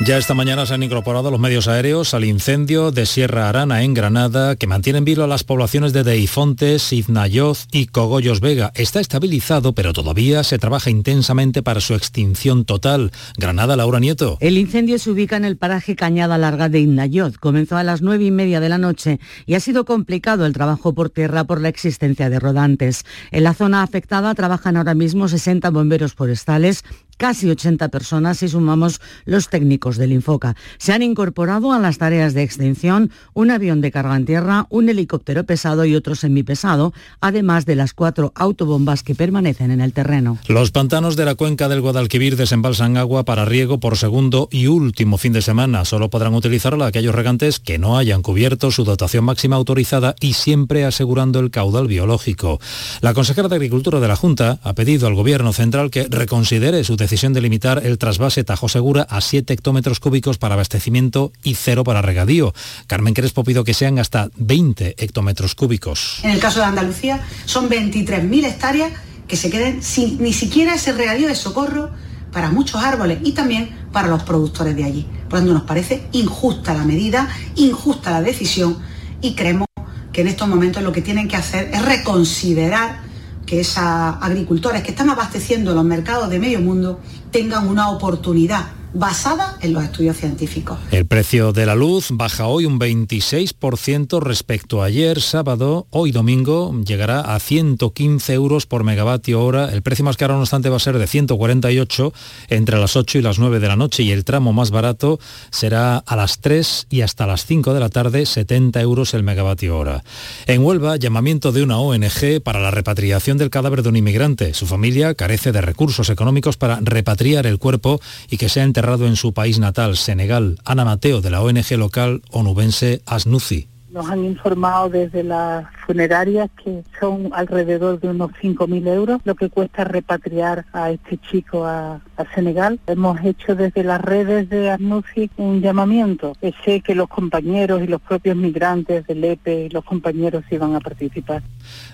Ya esta mañana se han incorporado los medios aéreos al incendio de Sierra Arana en Granada, que mantiene en vilo a las poblaciones de Deifontes, Iznayoz y Cogollos Vega. Está estabilizado, pero todavía se trabaja intensamente para su extinción total. Granada, Laura Nieto. El incendio se ubica en el paraje Cañada Larga de Iznayoz. Comenzó a las nueve y media de la noche y ha sido complicado el trabajo por tierra por la existencia de rodantes. En la zona afectada trabajan ahora mismo 60 bomberos forestales casi 80 personas si sumamos los técnicos del Infoca. Se han incorporado a las tareas de extinción un avión de carga en tierra, un helicóptero pesado y otro semipesado, además de las cuatro autobombas que permanecen en el terreno. Los pantanos de la cuenca del Guadalquivir desembalsan agua para riego por segundo y último fin de semana. Solo podrán utilizarla aquellos regantes que no hayan cubierto su dotación máxima autorizada y siempre asegurando el caudal biológico. La consejera de Agricultura de la Junta ha pedido al Gobierno central que reconsidere su decisión de limitar el trasvase Tajo Segura a 7 hectómetros cúbicos para abastecimiento y cero para regadío. Carmen Crespo pido que sean hasta 20 hectómetros cúbicos. En el caso de Andalucía son 23.000 hectáreas que se queden sin ni siquiera ese regadío de socorro para muchos árboles y también para los productores de allí. Por lo tanto, nos parece injusta la medida, injusta la decisión y creemos que en estos momentos lo que tienen que hacer es reconsiderar que esos agricultores que están abasteciendo los mercados de medio mundo tengan una oportunidad basada en los estudios científicos. El precio de la luz baja hoy un 26% respecto a ayer sábado. Hoy domingo llegará a 115 euros por megavatio hora. El precio más caro, no obstante, va a ser de 148 entre las 8 y las 9 de la noche y el tramo más barato será a las 3 y hasta las 5 de la tarde 70 euros el megavatio hora. En Huelva, llamamiento de una ONG para la repatriación del cadáver de un inmigrante. Su familia carece de recursos económicos para repatriar el cuerpo y que sea enterrado en su país natal, Senegal. Ana Mateo, de la ONG local onubense Asnuci. Nos han informado desde las funerarias que son alrededor de unos 5.000 euros lo que cuesta repatriar a este chico a, Senegal. Hemos hecho desde las redes de Arnuci un llamamiento. Sé que los compañeros y los propios migrantes del EPE y los compañeros iban a participar.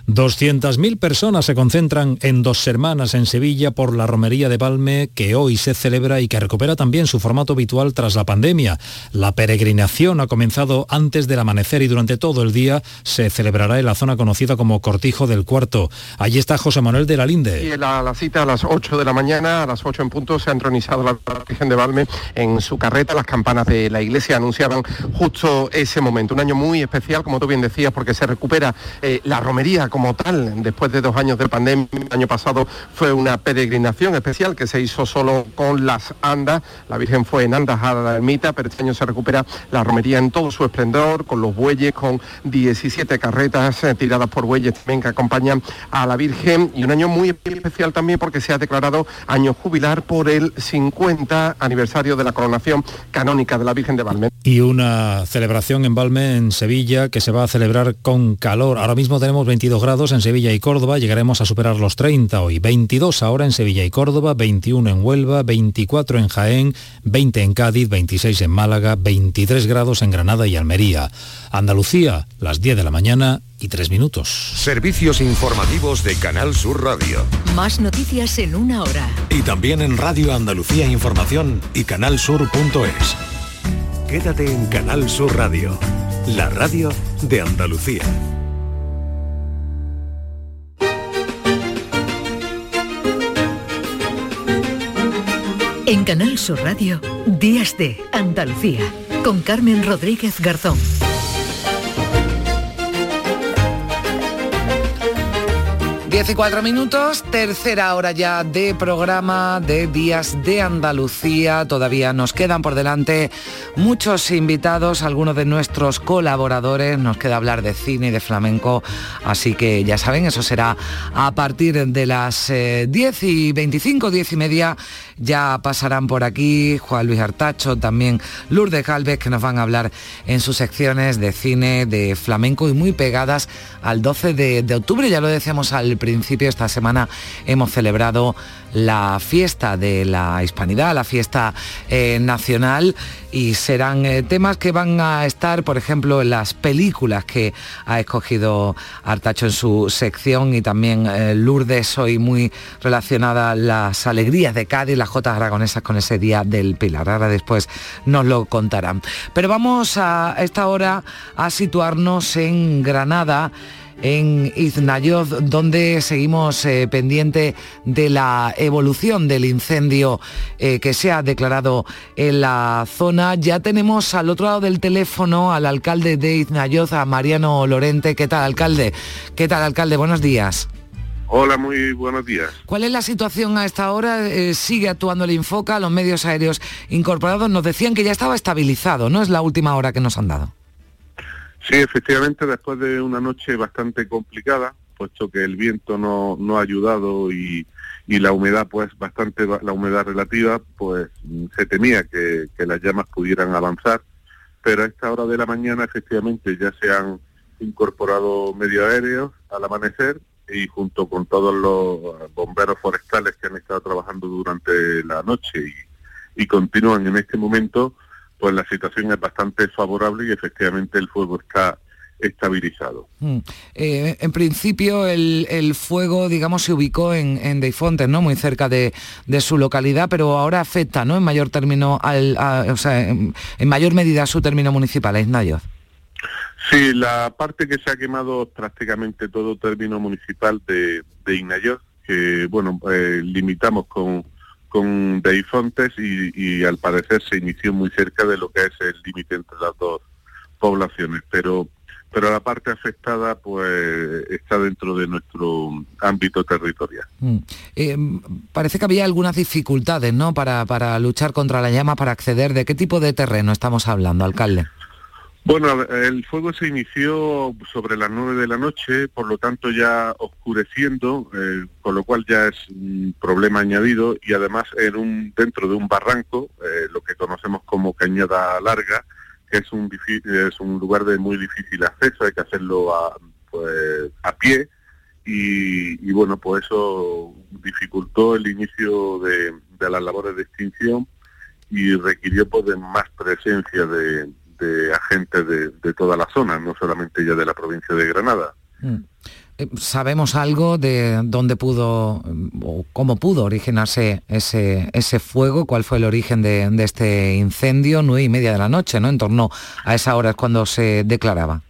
200.000 personas se concentran en Dos Hermanas en Sevilla por la romería de Balme que hoy se celebra y que recupera también su formato habitual tras la pandemia. La peregrinación ha comenzado antes del amanecer y durante todo el día se celebrará en la zona conocida como Cortijo del Cuarto. Allí está José Manuel de la Linde. La, cita a las 8 de la mañana, a las 8 en punto, se ha entronizado la Virgen de Balme en su carreta. Las campanas de la iglesia anunciaban justo ese momento. Un año muy especial, como tú bien decías, porque se recupera eh, la romería como tal. Después de dos años de pandemia, el año pasado fue una peregrinación especial que se hizo solo con las andas. La Virgen fue en andas a la ermita, pero este año se recupera la romería en todo su esplendor, con los bueyes, con 17 carretas eh, tiradas por bueyes también que acompañan a la Virgen. Y un año muy especial también porque se ha declarado año jubilar por el 50 aniversario de la coronación canónica de la Virgen de Valme. Y una celebración en Valme, en Sevilla, que se va a celebrar con calor. Ahora mismo tenemos 22 grados en Sevilla y Córdoba, llegaremos a superar los 30 hoy. 22 ahora en Sevilla y Córdoba, 21 en Huelva, 24 en Jaén, 20 en Cádiz, 26 en Málaga, 23 grados en Granada y Almería. Andalucía, las 10 de la mañana y 3 minutos. Servicios informativos de Canal Sur Radio. Más noticias en una hora. Y también en Radio Andalucía Información y canalsur.es. Quédate en Canal Sur Radio, la radio de Andalucía. En Canal Sur Radio, Días de Andalucía, con Carmen Rodríguez Garzón. 10 y 4 minutos, tercera hora ya de programa de Días de Andalucía. Todavía nos quedan por delante muchos invitados, algunos de nuestros colaboradores. Nos queda hablar de cine y de flamenco, así que ya saben, eso será a partir de las 10 eh, y 25, 10 y media. Ya pasarán por aquí Juan Luis Artacho, también Lourdes Galvez, que nos van a hablar en sus secciones de cine, de flamenco y muy pegadas al 12 de, de octubre. Ya lo decíamos al principio. Esta semana hemos celebrado la fiesta de la hispanidad, la fiesta eh, nacional y serán eh, temas que van a estar, por ejemplo, en las películas que ha escogido Artacho en su sección y también eh, Lourdes hoy muy relacionada las alegrías de Cádiz, las Jotas Aragonesas con ese día del Pilar. Ahora después nos lo contarán. Pero vamos a esta hora a situarnos en Granada en Iznayoz, donde seguimos eh, pendiente de la evolución del incendio eh, que se ha declarado en la zona. Ya tenemos al otro lado del teléfono al alcalde de Iznayoz, a Mariano Lorente. ¿Qué tal, alcalde? ¿Qué tal, alcalde? Buenos días. Hola, muy buenos días. ¿Cuál es la situación a esta hora? Eh, ¿Sigue actuando el Infoca? Los medios aéreos incorporados nos decían que ya estaba estabilizado, ¿no? Es la última hora que nos han dado. Sí, efectivamente, después de una noche bastante complicada, puesto que el viento no, no ha ayudado y, y la humedad, pues bastante, la humedad relativa, pues se temía que, que las llamas pudieran avanzar, pero a esta hora de la mañana efectivamente ya se han incorporado medios aéreos al amanecer y junto con todos los bomberos forestales que han estado trabajando durante la noche y, y continúan en este momento, pues la situación es bastante favorable y efectivamente el fuego está estabilizado. Mm. Eh, en principio el, fuego, digamos, se ubicó en, en Deifontes, ¿no? Muy cerca de, su localidad, pero ahora afecta, ¿no? En mayor término, al, o sea, en, mayor medida a su término municipal, a Isnayoz. Sí, la parte que se ha quemado prácticamente todo término municipal de, de que bueno, eh, limitamos con con Deifontes y, y al parecer se inició muy cerca de lo que es el límite entre las dos poblaciones, pero pero la parte afectada pues está dentro de nuestro ámbito territorial. Mm. Eh, parece que había algunas dificultades, ¿no? Para, para luchar contra la llama, para acceder. ¿De qué tipo de terreno estamos hablando, alcalde? Bueno, el fuego se inició sobre las nueve de la noche, por lo tanto ya oscureciendo, eh, con lo cual ya es un problema añadido y además en un, dentro de un barranco, eh, lo que conocemos como Cañada Larga, que es un, es un lugar de muy difícil acceso, hay que hacerlo a, pues, a pie y, bueno, pues eso dificultó el inicio de, las labores de extinción y requirió pues de más presencia de, de agentes de, toda la zona, no solamente ya de la provincia de Granada. Mm. Eh, ¿Sabemos algo de dónde pudo o cómo pudo originarse ese, ese fuego? ¿Cuál fue el origen de, este incendio? Nueve y media de la noche, ¿no? En torno a esa hora es cuando se declaraba.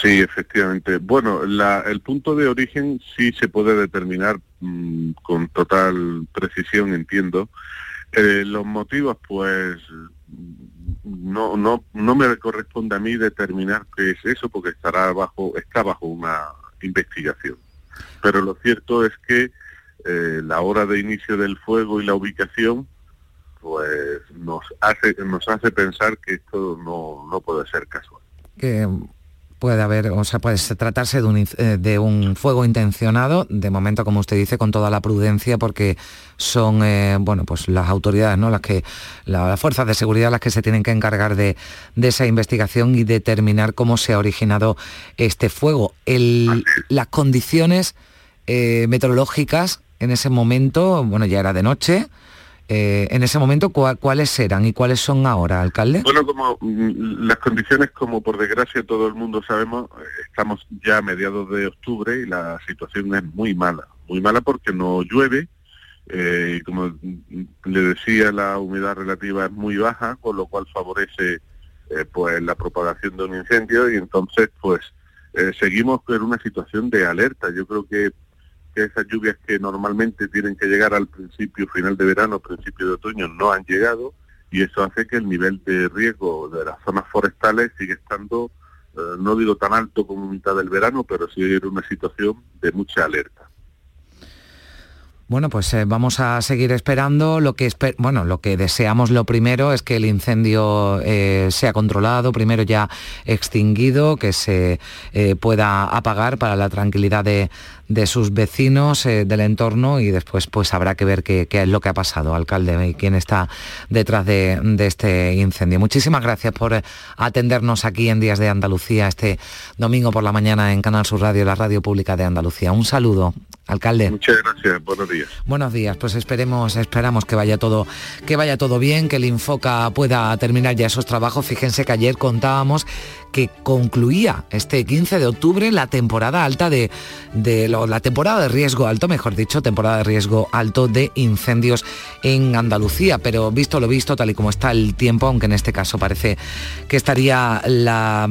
Sí, efectivamente. Bueno, el punto de origen sí se puede determinar mm, con total precisión, entiendo. Eh, los motivos, pues, no, no, no me corresponde a mí determinar qué es eso porque estará bajo, está bajo una investigación. Pero lo cierto es que eh, la hora de inicio del fuego y la ubicación pues nos hace, nos hace pensar que esto no, no puede ser casual puede haber, o sea, puede tratarse de un, eh, de un, fuego intencionado, de momento, como usted dice, con toda la prudencia, porque son, eh, bueno, pues las autoridades, ¿no? Las que, las fuerzas de seguridad las que se tienen que encargar de, esa investigación y determinar cómo se ha originado este fuego. las condiciones eh, meteorológicas en ese momento, bueno, ya era de noche, eh, en ese momento, ¿cuáles eran y cuáles son ahora, alcalde? Bueno, como mm, las condiciones, como por desgracia todo el mundo sabemos, eh, estamos ya a mediados de octubre y la situación es muy mala. Muy mala porque no llueve, eh, y como le decía, la humedad relativa es muy baja, con lo cual favorece pues la propagación de un incendio y entonces pues seguimos en una situación de alerta. Yo creo que que esas lluvias que normalmente tienen que llegar al principio, final de verano, principio de otoño, no han llegado y eso hace que el nivel de riesgo de las zonas forestales sigue estando, eh, no digo tan alto como mitad del verano, pero sí en una situación de mucha alerta. Bueno, pues eh, vamos a seguir esperando. Lo que, bueno, lo que deseamos lo primero es que el incendio eh, sea controlado, primero ya extinguido, que se pueda apagar para la tranquilidad de, de sus vecinos eh, del entorno y después pues habrá que ver qué, es lo que ha pasado, alcalde, y quién está detrás de, de este incendio. Muchísimas gracias por eh, atendernos aquí en Días de Andalucía este domingo por la mañana en Canal Sur Radio, la radio pública de Andalucía. Un saludo. Alcalde. Muchas gracias, buenos días. Buenos días, pues esperemos, esperamos que vaya todo, que vaya todo bien, que el Infoca pueda terminar ya esos trabajos. Fíjense que ayer contábamos que concluía este 15 de octubre la temporada alta de, de la temporada de riesgo alto, mejor dicho, temporada de riesgo alto de incendios en Andalucía. Pero visto lo visto, tal y como está el tiempo, aunque en este caso parece que estaría la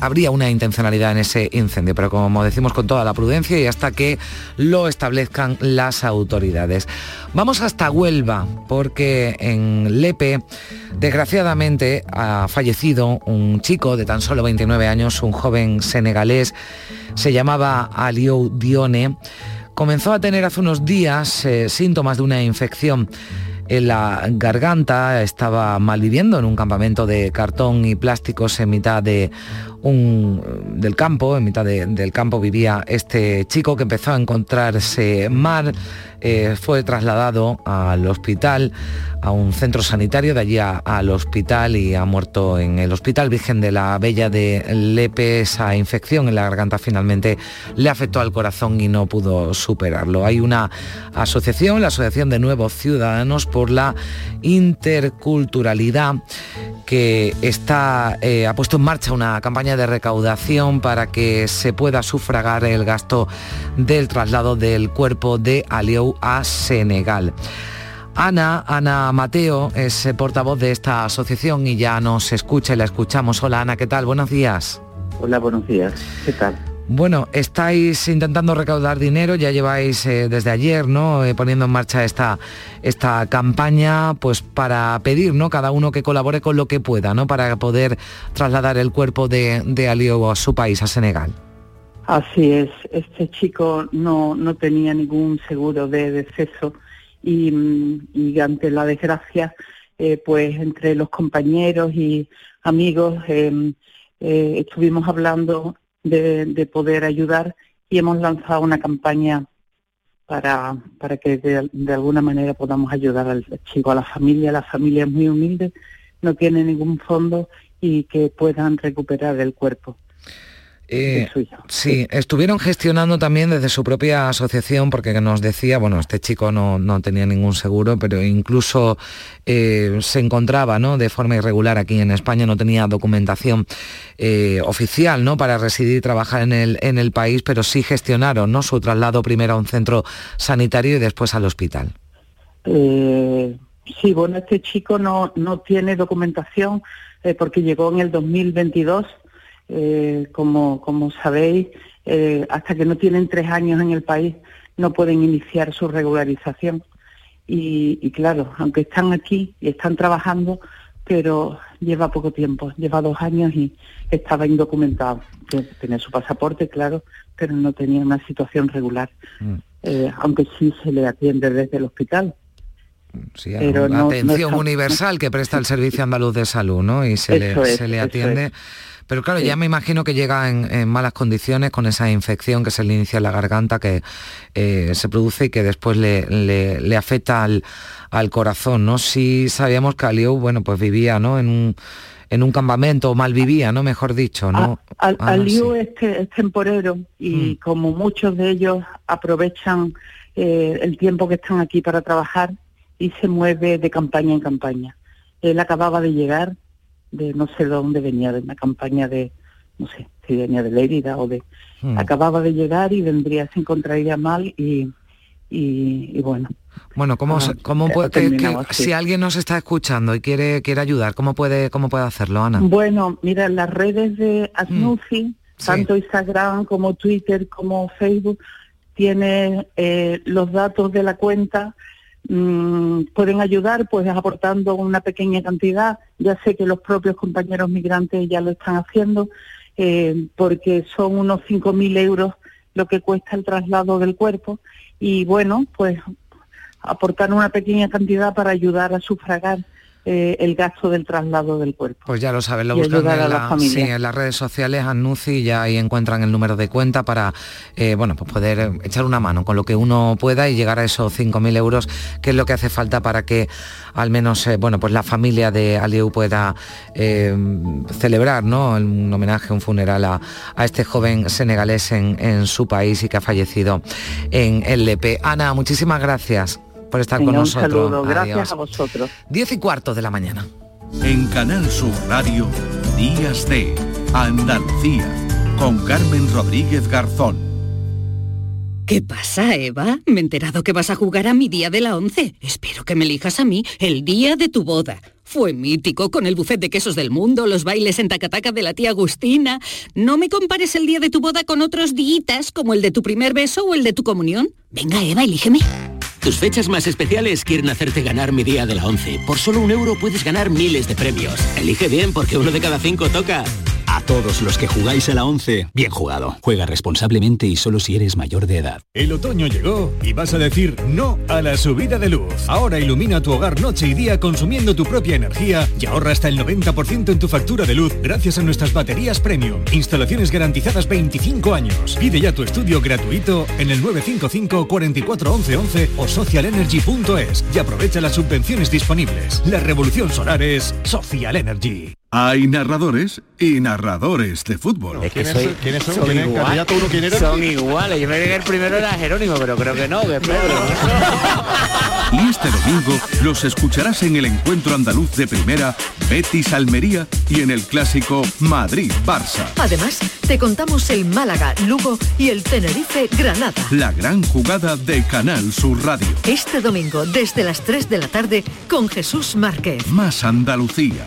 habría una intencionalidad en ese incendio, pero como decimos con toda la prudencia y hasta que lo establezcan las autoridades. Vamos hasta Huelva, porque en Lepe, desgraciadamente, ha fallecido un chico de tan solo 29 años, un joven senegalés, se llamaba Aliou Dione, comenzó a tener hace unos días eh, síntomas de una infección en la garganta, estaba malviviendo en un campamento de cartón y plásticos en mitad de un, del campo, en mitad del campo vivía este chico que empezó a encontrarse mal, eh, fue trasladado al hospital, a un centro sanitario, de allí al hospital y ha muerto en el Hospital Virgen de la Bella de Lepe. Esa infección en la garganta finalmente le afectó al corazón y no pudo superarlo. Hay una asociación, la Asociación de Nuevos Ciudadanos por la Interculturalidad, que está, eh, ha puesto en marcha una campaña de recaudación para que se pueda sufragar el gasto del traslado del cuerpo de Aliou a Senegal. Ana, Ana Mateo es eh, portavoz de esta asociación y ya nos escucha y la escuchamos. Hola Ana, ¿qué tal? Buenos días. Hola, buenos días. ¿Qué tal? Bueno, estáis intentando recaudar dinero, ya lleváis eh, desde ayer, ¿no? Eh, poniendo en marcha esta, esta campaña, pues para pedir, ¿no? Cada uno que colabore con lo que pueda, ¿no? Para poder trasladar el cuerpo de, de Alio a su país, a Senegal. Así es, este chico no, no tenía ningún seguro de deceso y, y ante la desgracia, eh, pues entre los compañeros y amigos em, estuvimos hablando de, poder ayudar y hemos lanzado una campaña para, para que de, alguna manera podamos ayudar al chico, a la familia. La familia es muy humilde, no tiene ningún fondo y que puedan recuperar el cuerpo. Eh, sí, estuvieron gestionando también desde su propia asociación, porque nos decía, bueno, este chico no, tenía ningún seguro, pero incluso eh, se encontraba ¿no? de forma irregular aquí en España, no tenía documentación eh, oficial ¿no? para residir y trabajar en el, en el país, pero sí gestionaron ¿no? su traslado primero a un centro sanitario y después al hospital. sí, bueno, este chico no, no tiene documentación porque llegó en el 2022 eh, como, como sabéis, eh, hasta que no tienen tres años en el país no pueden iniciar su regularización. Y, claro, aunque están aquí y están trabajando, pero lleva poco tiempo, lleva dos años y estaba indocumentado. Tenía su pasaporte, claro, pero no tenía una situación regular, mm. eh, aunque sí se le atiende desde el hospital. Sí, pero una atención universal que presta el Servicio Andaluz de Salud, ¿no? Y se, le, se le atiende. Pero claro, ya me imagino que llega en, malas condiciones con esa infección que se le inicia en la garganta, que eh, se produce y que después le, afecta al, corazón, ¿no? Si sabíamos que Aliou, bueno, pues vivía, ¿no? En un, en un campamento, o mal vivía, ¿no? Mejor dicho, ¿no? Aliou es, temporero y mm. como muchos de ellos aprovechan eh, el tiempo que están aquí para trabajar y se mueve de campaña en campaña. Él acababa de llegar, de no sé de dónde venía, de una campaña de, no sé, si venía de Lérida o de... Hmm. Acababa de llegar y vendría, se encontraría mal y, y, bueno. Bueno, ¿cómo, ah, cómo puede, si alguien nos está escuchando y quiere, quiere ayudar, ¿cómo puede, ¿cómo puede hacerlo, Ana? Bueno, mira, las redes de hmm. Asnufi, tanto Instagram como Twitter como Facebook, tiene eh, los datos de la cuenta Mm, pueden ayudar pues aportando una pequeña cantidad. Ya sé que los propios compañeros migrantes ya lo están haciendo eh, porque son unos 5.000 euros lo que cuesta el traslado del cuerpo y bueno, pues aportar una pequeña cantidad para ayudar a sufragar eh, el gasto del traslado del cuerpo. Pues ya lo saben, lo buscan en, las redes sociales, Anunci, ya ahí encuentran el número de cuenta para eh, bueno, pues poder echar una mano con lo que uno pueda y llegar a esos 5.000 euros, que es lo que hace falta para que al menos eh, bueno, pues la familia de Alieu pueda celebrar ¿no? un homenaje, un funeral a, este joven senegalés en, su país y que ha fallecido en el Lepe. Ana, muchísimas gracias por estar con nosotros. Gracias a vosotros. Diez y cuarto de la mañana. En Canal Sur Radio, Días de Andalucía, con Carmen Rodríguez Garzón. ¿Qué pasa, Eva? Me he enterado que vas a jugar a mi día de la once. Espero que me elijas a mí el día de tu boda. Fue mítico, con el buffet de quesos del mundo, los bailes en tacataca de la tía Agustina. No me compares el día de tu boda con otros días como el de tu primer beso o el de tu comunión. Venga, Eva, elígeme. Tus fechas más especiales quieren hacerte ganar mi día de la 11. Por solo un euro puedes ganar miles de premios. Elige bien porque uno de cada cinco toca. A todos los que jugáis a la 11, bien jugado. Juega responsablemente y solo si eres mayor de edad. El otoño llegó y vas a decir no a la subida de luz. Ahora ilumina tu hogar noche y día consumiendo tu propia energía y ahorra hasta el 90% en tu factura de luz gracias a nuestras baterías premium. Instalaciones garantizadas 25 años. Pide ya tu estudio gratuito en el 955 44 11 11 o socialenergy.es y aprovecha las subvenciones disponibles. La revolución solar es Social Energy. Hay narradores y narradores de fútbol. Es que soy, ¿Quiénes son? Son, ¿Quién igual, uno, ¿quién era? son iguales. Yo me que el primero era Jerónimo, pero creo que no, que Pedro. y este domingo los escucharás en el encuentro andaluz de primera Betis Almería y en el clásico Madrid Barça. Además, te contamos el Málaga, Lugo y el Tenerife Granada. La gran jugada de Canal Sur Radio. Este domingo desde las 3 de la tarde con Jesús Márquez. Más Andalucía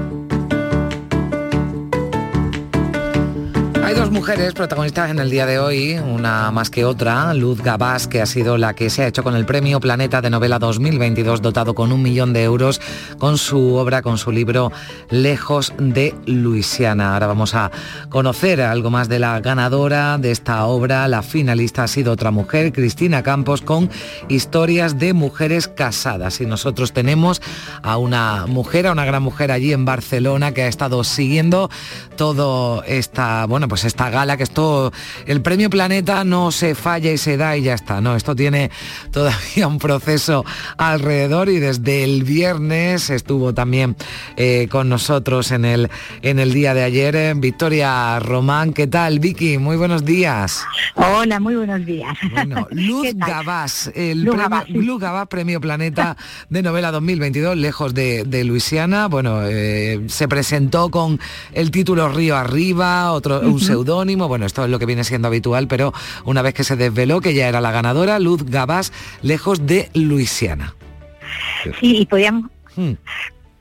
Hay dos mujeres protagonistas en el día de hoy, una más que otra, Luz Gabás, que ha sido la que se ha hecho con el Premio Planeta de Novela 2022, dotado con un millón de euros, con su obra, con su libro Lejos de Luisiana. Ahora vamos a conocer algo más de la ganadora de esta obra. La finalista ha sido otra mujer, Cristina Campos, con historias de mujeres casadas. Y nosotros tenemos a una mujer, a una gran mujer allí en Barcelona, que ha estado siguiendo todo esta, bueno, pues esta gala, que esto, el premio Planeta no se falla y se da y ya está, no, esto tiene todavía un proceso alrededor y desde el viernes estuvo también eh, con nosotros en el, en el día de ayer eh, Victoria Román, ¿qué tal Vicky? Muy buenos días. Hola, muy buenos días. Bueno, Luz Gabás, el premio, Gabás, Premio Planeta de Novela 2022, lejos de, Luisiana, bueno, eh, se presentó con el título Río Arriba, otro, seudónimo, bueno, esto es lo que viene siendo habitual, pero una vez que se desveló que ya era la ganadora, Luz Gabás, lejos de Luisiana. Sí, y podíamos... Hmm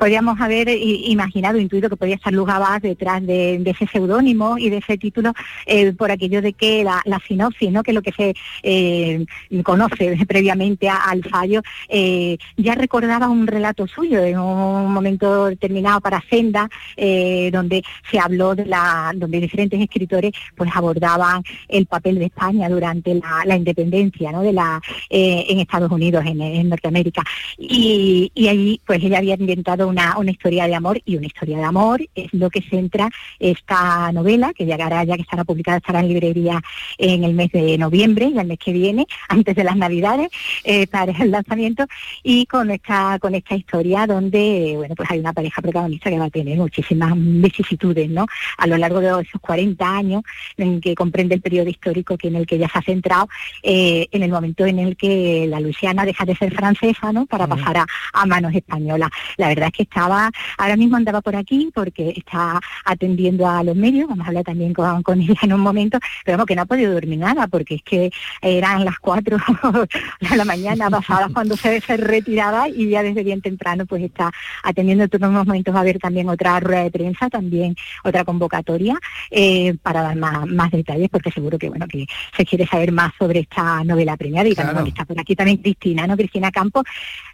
podríamos haber imaginado, intuido que podía estar Luz detrás de, ese seudónimo y de ese título eh, por aquello de que la, sinopsis, ¿no? que es lo que se eh, conoce previamente al fallo, eh, ya recordaba un relato suyo en un momento determinado para Senda, donde se habló de la, donde diferentes escritores pues abordaban el papel de España durante la, independencia ¿no? de la en Estados Unidos, en, Norteamérica. Y, y ahí pues ella había inventado una, historia de amor y una historia de amor es lo que centra esta novela, que llegará ya que estará publicada, estará en librería en el mes de noviembre, y el mes que viene, antes de las navidades, eh, para el lanzamiento, y con esta, con esta historia donde bueno pues hay una pareja protagonista que va a tener muchísimas vicisitudes ¿no? a lo largo de esos 40 años en que comprende el periodo histórico que en el que ya se ha centrado eh, en el momento en el que la Luisiana deja de ser francesa ¿no? para pasar a, a manos españolas. La verdad es que que estaba, ahora mismo andaba por aquí porque está atendiendo a los medios, vamos a hablar también con, con ella en un momento, pero vamos, que no ha podido dormir nada porque es que eran las 4 de la mañana pasadas cuando se, se retiraba y ya desde bien temprano pues está atendiendo todos unos momentos va a haber también otra rueda de prensa, también otra convocatoria eh, para dar más, más detalles porque seguro que bueno que se quiere saber más sobre esta novela premiada y también está por aquí también Cristina, ¿no? Cristina Campos,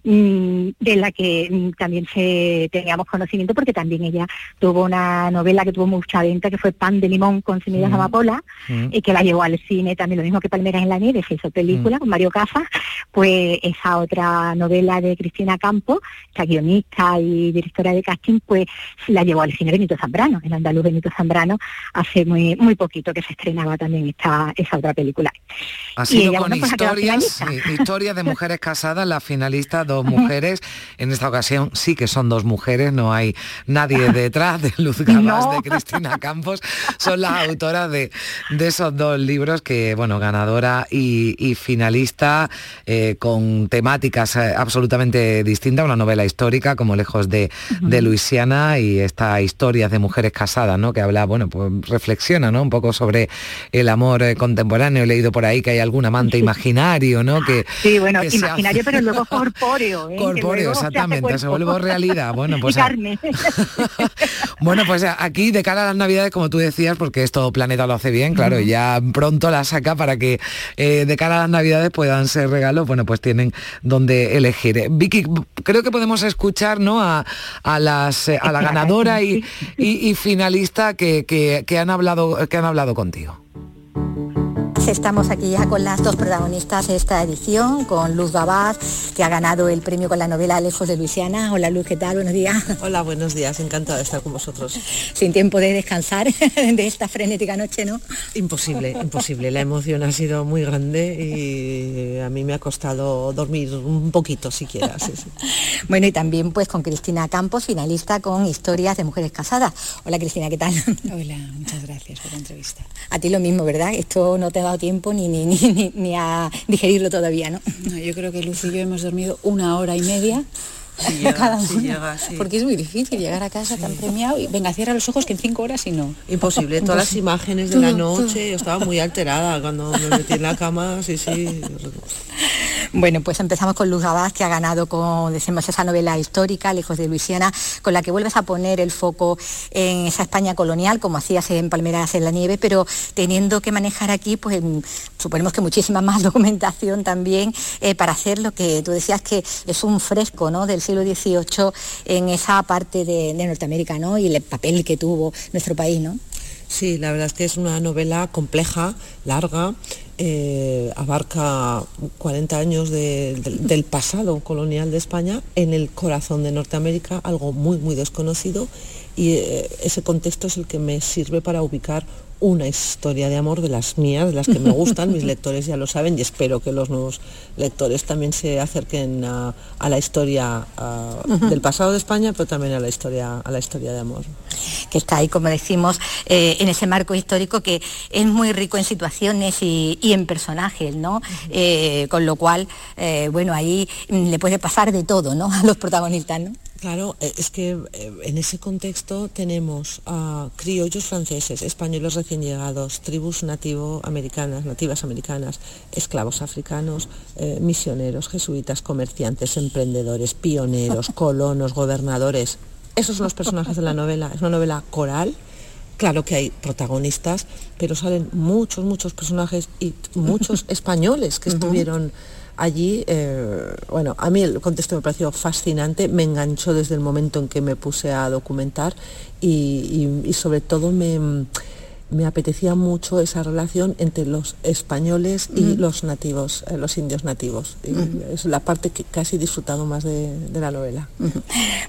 mm, de la que mm, también se teníamos conocimiento porque también ella tuvo una novela que tuvo mucha venta que fue Pan de Limón con semillas de amapola y que la llevó al cine también lo mismo que Palmeras en la nieve, se hizo película con Mario Casas, pues esa otra novela de Cristina Campos, esta guionista y directora de casting, pues la llevó al cine Benito Zambrano, el andaluz Benito Zambrano, hace muy muy poquito que se estrenaba también esta esa otra película. Ha Y sido ella, con bueno, pues, ha historias, sí, historias de mujeres casadas, la finalista, dos mujeres. En esta ocasión sí que son dos mujeres, no hay nadie detrás de Luz Gabás, No. de Cristina Campos. Son las autoras de, de esos dos libros que, bueno, ganadora y, y finalista eh, con temáticas eh, absolutamente distintas. Una novela histórica como Lejos de, de Luisiana y esta historias de mujeres casadas, ¿no? Que habla, bueno, pues reflexiona, ¿no? Un poco sobre el amor eh, contemporáneo. He leído por ahí que hay algún amante imaginario, ¿no? Que, Sí, bueno, que se imaginario, pero luego corpóreo. ¿eh? Corpóreo, luego se exactamente, se, cuerpo. vuelve Bueno, pues y a- carne. bueno, pues aquí de cara a las navidades, como tú decías, porque esto Planeta lo hace bien, claro, ya pronto la saca para que eh, de cara a las navidades puedan ser regalos, bueno, pues tienen donde elegir. Eh, Vicky, creo que podemos escuchar ¿no? a, a las eh, a la ganadora y, y- y finalista que, que- que han hablado que han hablado contigo. Estamos aquí ya con las dos protagonistas de esta edición, con Luz Gabaz, que ha ganado el premio con la novela Lejos de Luisiana. Hola Luz, ¿qué tal? Buenos días. Hola, buenos días, encantada de estar con vosotros. Sin tiempo de descansar de esta frenética noche, ¿no? Imposible, imposible. La emoción ha sido muy grande y a mí me ha costado dormir un poquito siquiera. Sí, sí. Bueno, y también pues con Cristina Campos, finalista con Historias de Mujeres Casadas. Hola Cristina, ¿qué tal? Hola, muchas gracias por la entrevista. A ti lo mismo, ¿verdad? Esto no te ha tiempo ni, ni, ni, ni- ni a digerirlo todavía, ¿no? No, yo creo que Luz y yo hemos dormido una hora y media. Sí llega, cada sí una, llega, sí. Porque es muy difícil llegar a casa tan premiado y venga, cierra los ojos que en cinco horas y no. Imposible, todas las imágenes de la todo. noche, yo estaba muy alterada cuando me metí en la cama, sí, sí. Bueno, pues empezamos con Luz Gabás, que ha ganado con, decimos, esa novela histórica, Lejos de Luisiana, con la que vuelves a poner el foco en esa España colonial, como hacías en Palmeras en la Nieve, pero teniendo que manejar aquí, pues suponemos que muchísima más documentación también eh, para hacer lo que tú decías que es un fresco ¿no? del siglo XVIII en esa parte de, Norteamérica, ¿no? Y el papel que tuvo nuestro país, ¿no? Sí, la verdad es que es una novela compleja, larga, eh, abarca 40 años de- del- del pasado colonial de España en el corazón de Norteamérica, algo muy, muy desconocido, y eh, ese contexto es el que me sirve para ubicar una historia de amor de las mías, de las que me gustan, mis lectores ya lo saben y espero que los nuevos lectores también se acerquen a, a la historia del pasado de España, pero también a la historia, a la historia de amor. que está ahí, como decimos, eh, en ese marco histórico que es muy rico en situaciones y, y en personajes, ¿no? Eh, con lo cual, eh, bueno, ahí le puede pasar de todo, ¿no? A los protagonistas, ¿no? Claro, eh, es que eh, en ese contexto tenemos a criollos franceses, españoles recién llegados, tribus nativo americanas, nativas americanas, esclavos africanos, eh, misioneros, jesuitas, comerciantes, emprendedores, pioneros, colonos, gobernadores. Esos son los personajes de la novela. Es una novela coral. Claro que hay protagonistas, pero salen muchos, muchos personajes y muchos españoles que estuvieron allí. eh, bueno, a mí el contexto me pareció fascinante, me enganchó desde el momento en que me puse a documentar y, y- y sobre todo me, me apetecía mucho esa relación entre los españoles y los nativos, eh, los indios nativos. Es la parte que casi he disfrutado más de, de la novela.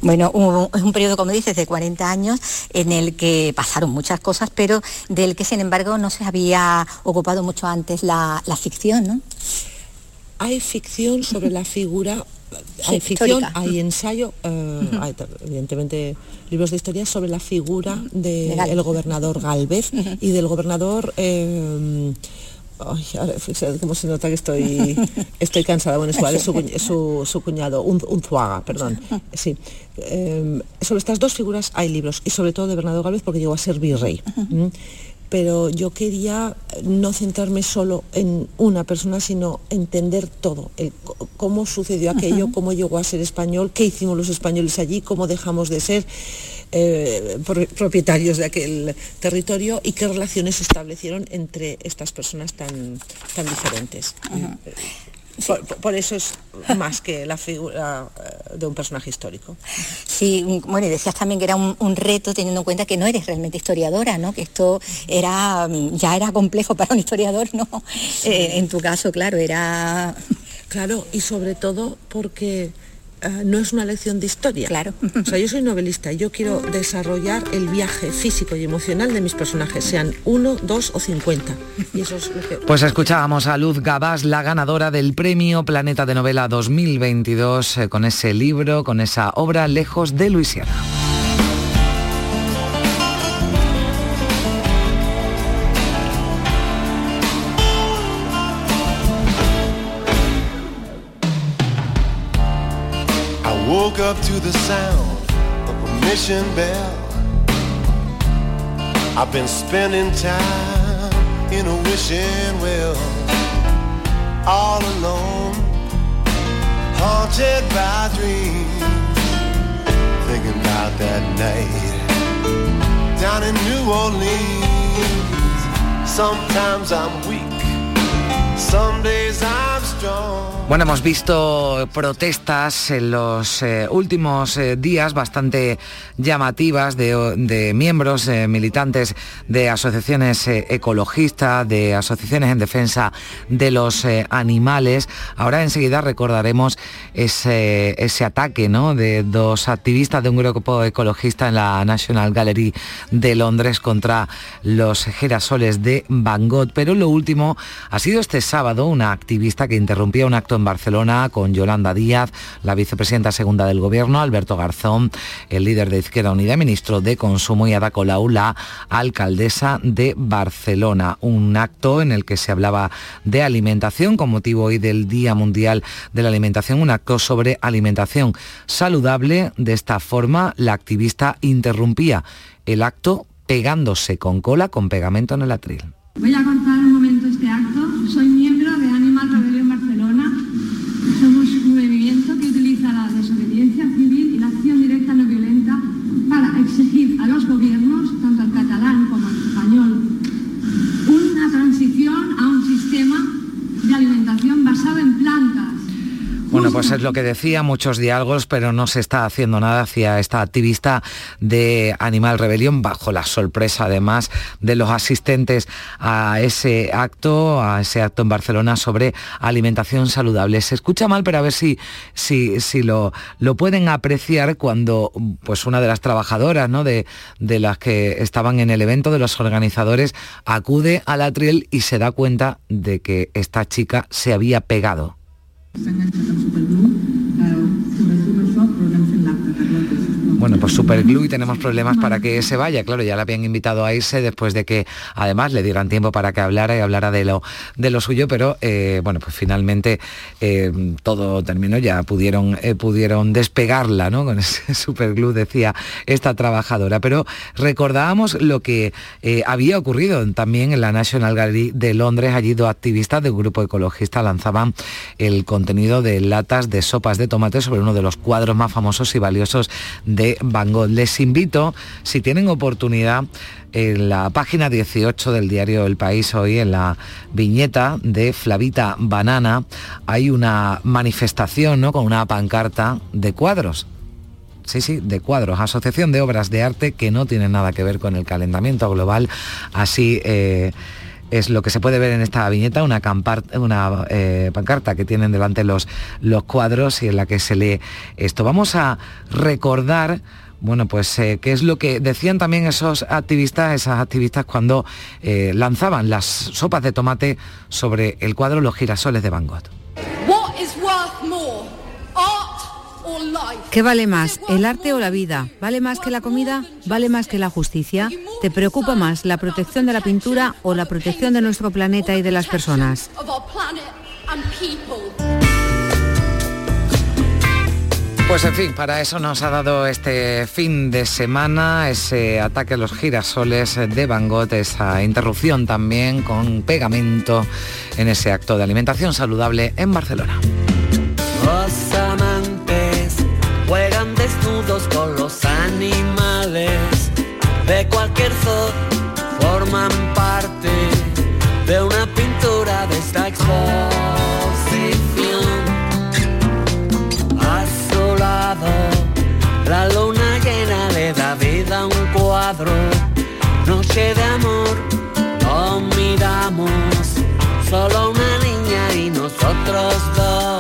Bueno, un- es un periodo, como dices, de 40 años en el que pasaron muchas cosas, pero del que, sin embargo, no se había ocupado mucho antes la, la ficción, ¿no? Hay ficción sobre la figura, hay ficción, histórica. hay ensayo, eh, hay evidentemente libros de historia sobre la figura De del Galvez. gobernador Galvez y del gobernador eh, Ay, ahora, cómo se nota que estoy, estoy cansada. Bueno, es su, su, cuñado, un, un Zuaga, perdón. Sí. Em, sobre estas dos figuras hay libros, y sobre todo de Bernardo Gálvez porque llegó a ser virrey pero yo quería no centrarme solo en una persona, sino entender todo, cómo sucedió aquello, cómo llegó a ser español, qué hicimos los españoles allí, cómo dejamos de ser eh, propietarios de aquel territorio y qué relaciones se establecieron entre estas personas tan, tan diferentes. Por, eso es más que la figura eh, de un personaje histórico. Sí, bueno, y decías también que era un, reto teniendo en cuenta que no eres realmente historiadora, ¿no? Que esto era ya era complejo para un historiador, ¿no? Eh, en tu caso, claro, era. Claro, y sobre todo porque Ah, no es una lección de historia. Claro. O sea, yo soy novelista y yo quiero desarrollar el viaje físico y emocional de mis personajes, sean uno, dos o cincuenta. Y eso es lo que... Pues escuchábamos a Luz Gabás, la ganadora del premio Planeta de Novela 2022, eh, con ese libro, con esa obra Lejos de Luisiana. Woke up to the sound of a mission bell. I've been spending time in a wishing well, all alone, haunted by dreams, thinking about that night down in New Orleans. Sometimes I'm weak, some days I'm. Bueno, hemos visto protestas en los eh, últimos eh, días bastante llamativas de, miembros eh, militantes de asociaciones ecologistas, de asociaciones en defensa de los animales. Ahora enseguida recordaremos ese, ataque de dos activistas de un grupo ecologista en la National Gallery de Londres contra los girasoles de Van Gogh. Pero lo último ha sido este sábado una activista que interrumpía un acto en Barcelona con Yolanda Díaz, la vicepresidenta segunda del Gobierno, Alberto Garzón, el líder de Izquierda Unida, ministro de Consumo y Ada Colau, la alcaldesa de Barcelona. Un acto en el que se hablaba de alimentación con motivo hoy del Día Mundial de la Alimentación, un acto sobre alimentación saludable. De esta forma, la activista interrumpía el acto pegándose con cola con pegamento en el atril. Voy a contar un momento este acto. Gobiernos, tanto al catalán como al español, una transición a un sistema de alimentación basado en plantas bueno, pues es lo que decía, muchos diálogos, pero no se está haciendo nada hacia esta activista de Animal Rebelión, bajo la sorpresa además de los asistentes a ese acto, a ese acto en Barcelona sobre alimentación saludable. Se escucha mal, pero a ver si, si, si lo, lo pueden apreciar cuando pues una de las trabajadoras ¿no? de, de las que estaban en el evento, de los organizadores, acude al atriel y se da cuenta de que esta chica se había pegado sangat macam super bueno, pues Superglue y tenemos problemas para que se vaya. Claro, ya le habían invitado a irse después de que además le dieran tiempo para que hablara y hablara de lo, de lo suyo, pero eh, bueno, pues finalmente eh, todo terminó, ya pudieron, eh, pudieron despegarla, ¿no? Con ese Superglue, decía esta trabajadora. Pero recordábamos lo que había ocurrido también en la National Gallery de Londres. Allí dos activistas del grupo ecologista lanzaban el contenido de latas de sopas de tomate sobre uno de los cuadros más famosos y valiosos de Les invito, si tienen oportunidad, en la página 18 del diario El País hoy, en la viñeta de Flavita Banana, hay una manifestación ¿no? con una pancarta de cuadros. Sí, sí, de cuadros. Asociación de Obras de Arte que no tiene nada que ver con el calentamiento global. Así... Eh, es lo que se puede ver en esta viñeta, una, eh, pancarta que tienen delante los, los cuadros y en la que se lee esto. Vamos a recordar bueno, pues eh, qué es lo que decían también esos activistas, esas activistas cuando eh, lanzaban las sopas de tomate sobre el cuadro Los girasoles de Van Gogh. ¿Qué vale más, el arte o la vida? ¿Vale más que la comida? ¿Vale más que la justicia? ¿Te preocupa más la protección de la pintura o la protección de nuestro planeta y de las personas? Pues en fin, para eso nos ha dado este fin de semana ese ataque a los girasoles de Van Gogh, esa interrupción también con pegamento en ese acto de alimentación saludable en Barcelona. De cualquier zoo, forman parte de una pintura de esta exposición. A su lado, la luna llena le da vida a un cuadro. Noche de amor, lo miramos, solo una niña y nosotros dos.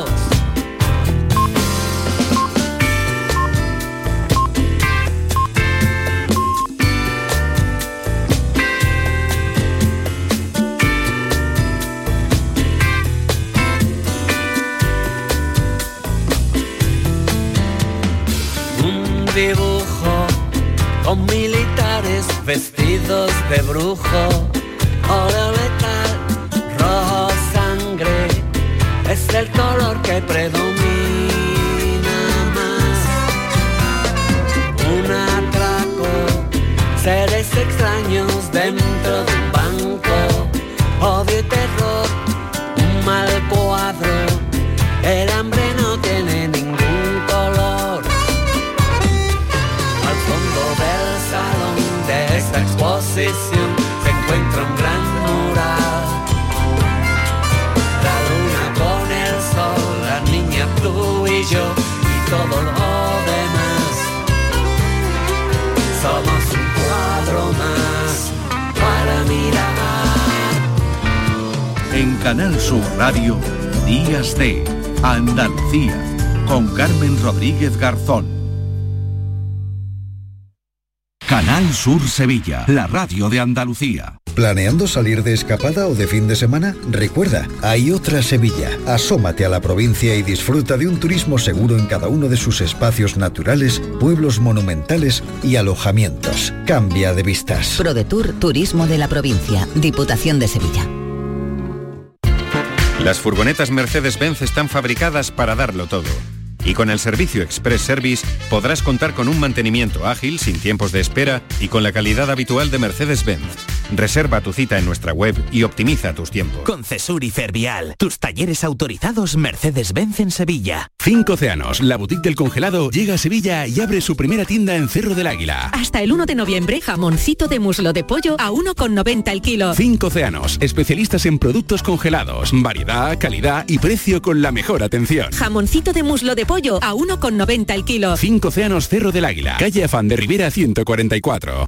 Vestidos de brujo, Andalucía, con Carmen Rodríguez Garzón. Canal Sur Sevilla, la radio de Andalucía. ¿Planeando salir de escapada o de fin de semana? Recuerda, hay otra Sevilla. Asómate a la provincia y disfruta de un turismo seguro en cada uno de sus espacios naturales, pueblos monumentales y alojamientos. Cambia de vistas. ProDetour Turismo de la Provincia, Diputación de Sevilla. Las furgonetas Mercedes-Benz están fabricadas para darlo todo. Y con el servicio Express Service podrás contar con un mantenimiento ágil, sin tiempos de espera y con la calidad habitual de Mercedes-Benz. Reserva tu cita en nuestra web y optimiza tus tiempos. Con Cesur y Fervial, tus talleres autorizados Mercedes-Benz en Sevilla. Cinco Océanos, la boutique del congelado, llega a Sevilla y abre su primera tienda en Cerro del Águila. Hasta el 1 de noviembre, jamoncito de muslo de pollo a 1,90 el kilo. Cinco Océanos, especialistas en productos congelados, variedad, calidad y precio con la mejor atención. Jamoncito de muslo de pollo a 1,90 el kilo. Cinco Océanos Cerro del Águila, calle Afán de Rivera 144.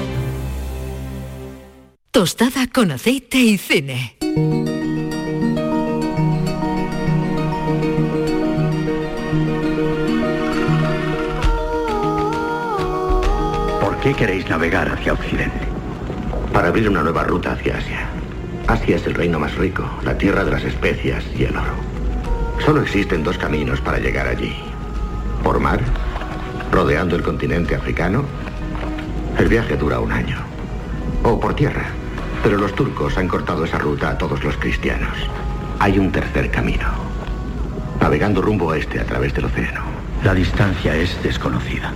Tostada con aceite y cine. ¿Por qué queréis navegar hacia Occidente? Para abrir una nueva ruta hacia Asia. Asia es el reino más rico, la tierra de las especias y el oro. Solo existen dos caminos para llegar allí. Por mar, rodeando el continente africano. El viaje dura un año. O por tierra. Pero los turcos han cortado esa ruta a todos los cristianos. Hay un tercer camino. Navegando rumbo oeste a través del océano. La distancia es desconocida.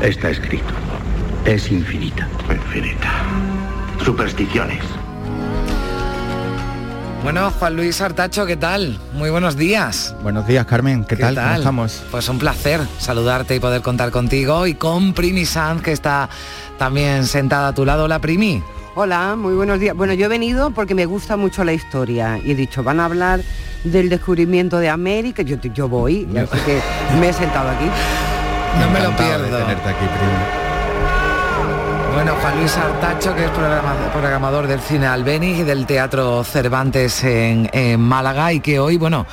Está escrito. Es infinita. Infinita. Supersticiones. Bueno, Juan Luis Artacho, ¿qué tal? Muy buenos días. Buenos días, Carmen. ¿Qué, tal? ¿Cómo estamos? Pues un placer saludarte y poder contar contigo y con Primi Sanz, que está también sentada a tu lado. Hola, Primi. Hola, muy buenos días. Bueno, yo he venido porque me gusta mucho la historia y he dicho, van a hablar del descubrimiento de América. Yo, yo voy, así que me he sentado aquí. No me lo de pierdo. tenerte aquí, Primi. Bueno, Juan Luis Artacho, que es programador del cine Albeniz y del Teatro Cervantes en, en Málaga y que hoy, bueno,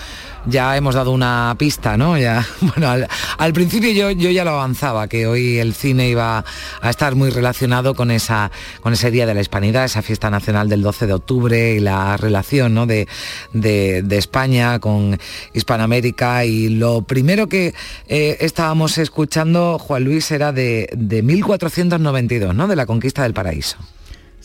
ya hemos dado una pista, ¿no? Ya, bueno, al, principio yo, yo, ya lo avanzaba, que hoy el cine iba a estar muy relacionado con, esa, con ese Día de la Hispanidad, esa fiesta nacional del 12 de octubre y la relación ¿no? de, de, España con Hispanoamérica. Y lo primero que eh, estábamos escuchando, Juan Luis, era de, de 1492, ¿no? De la conquista del paraíso.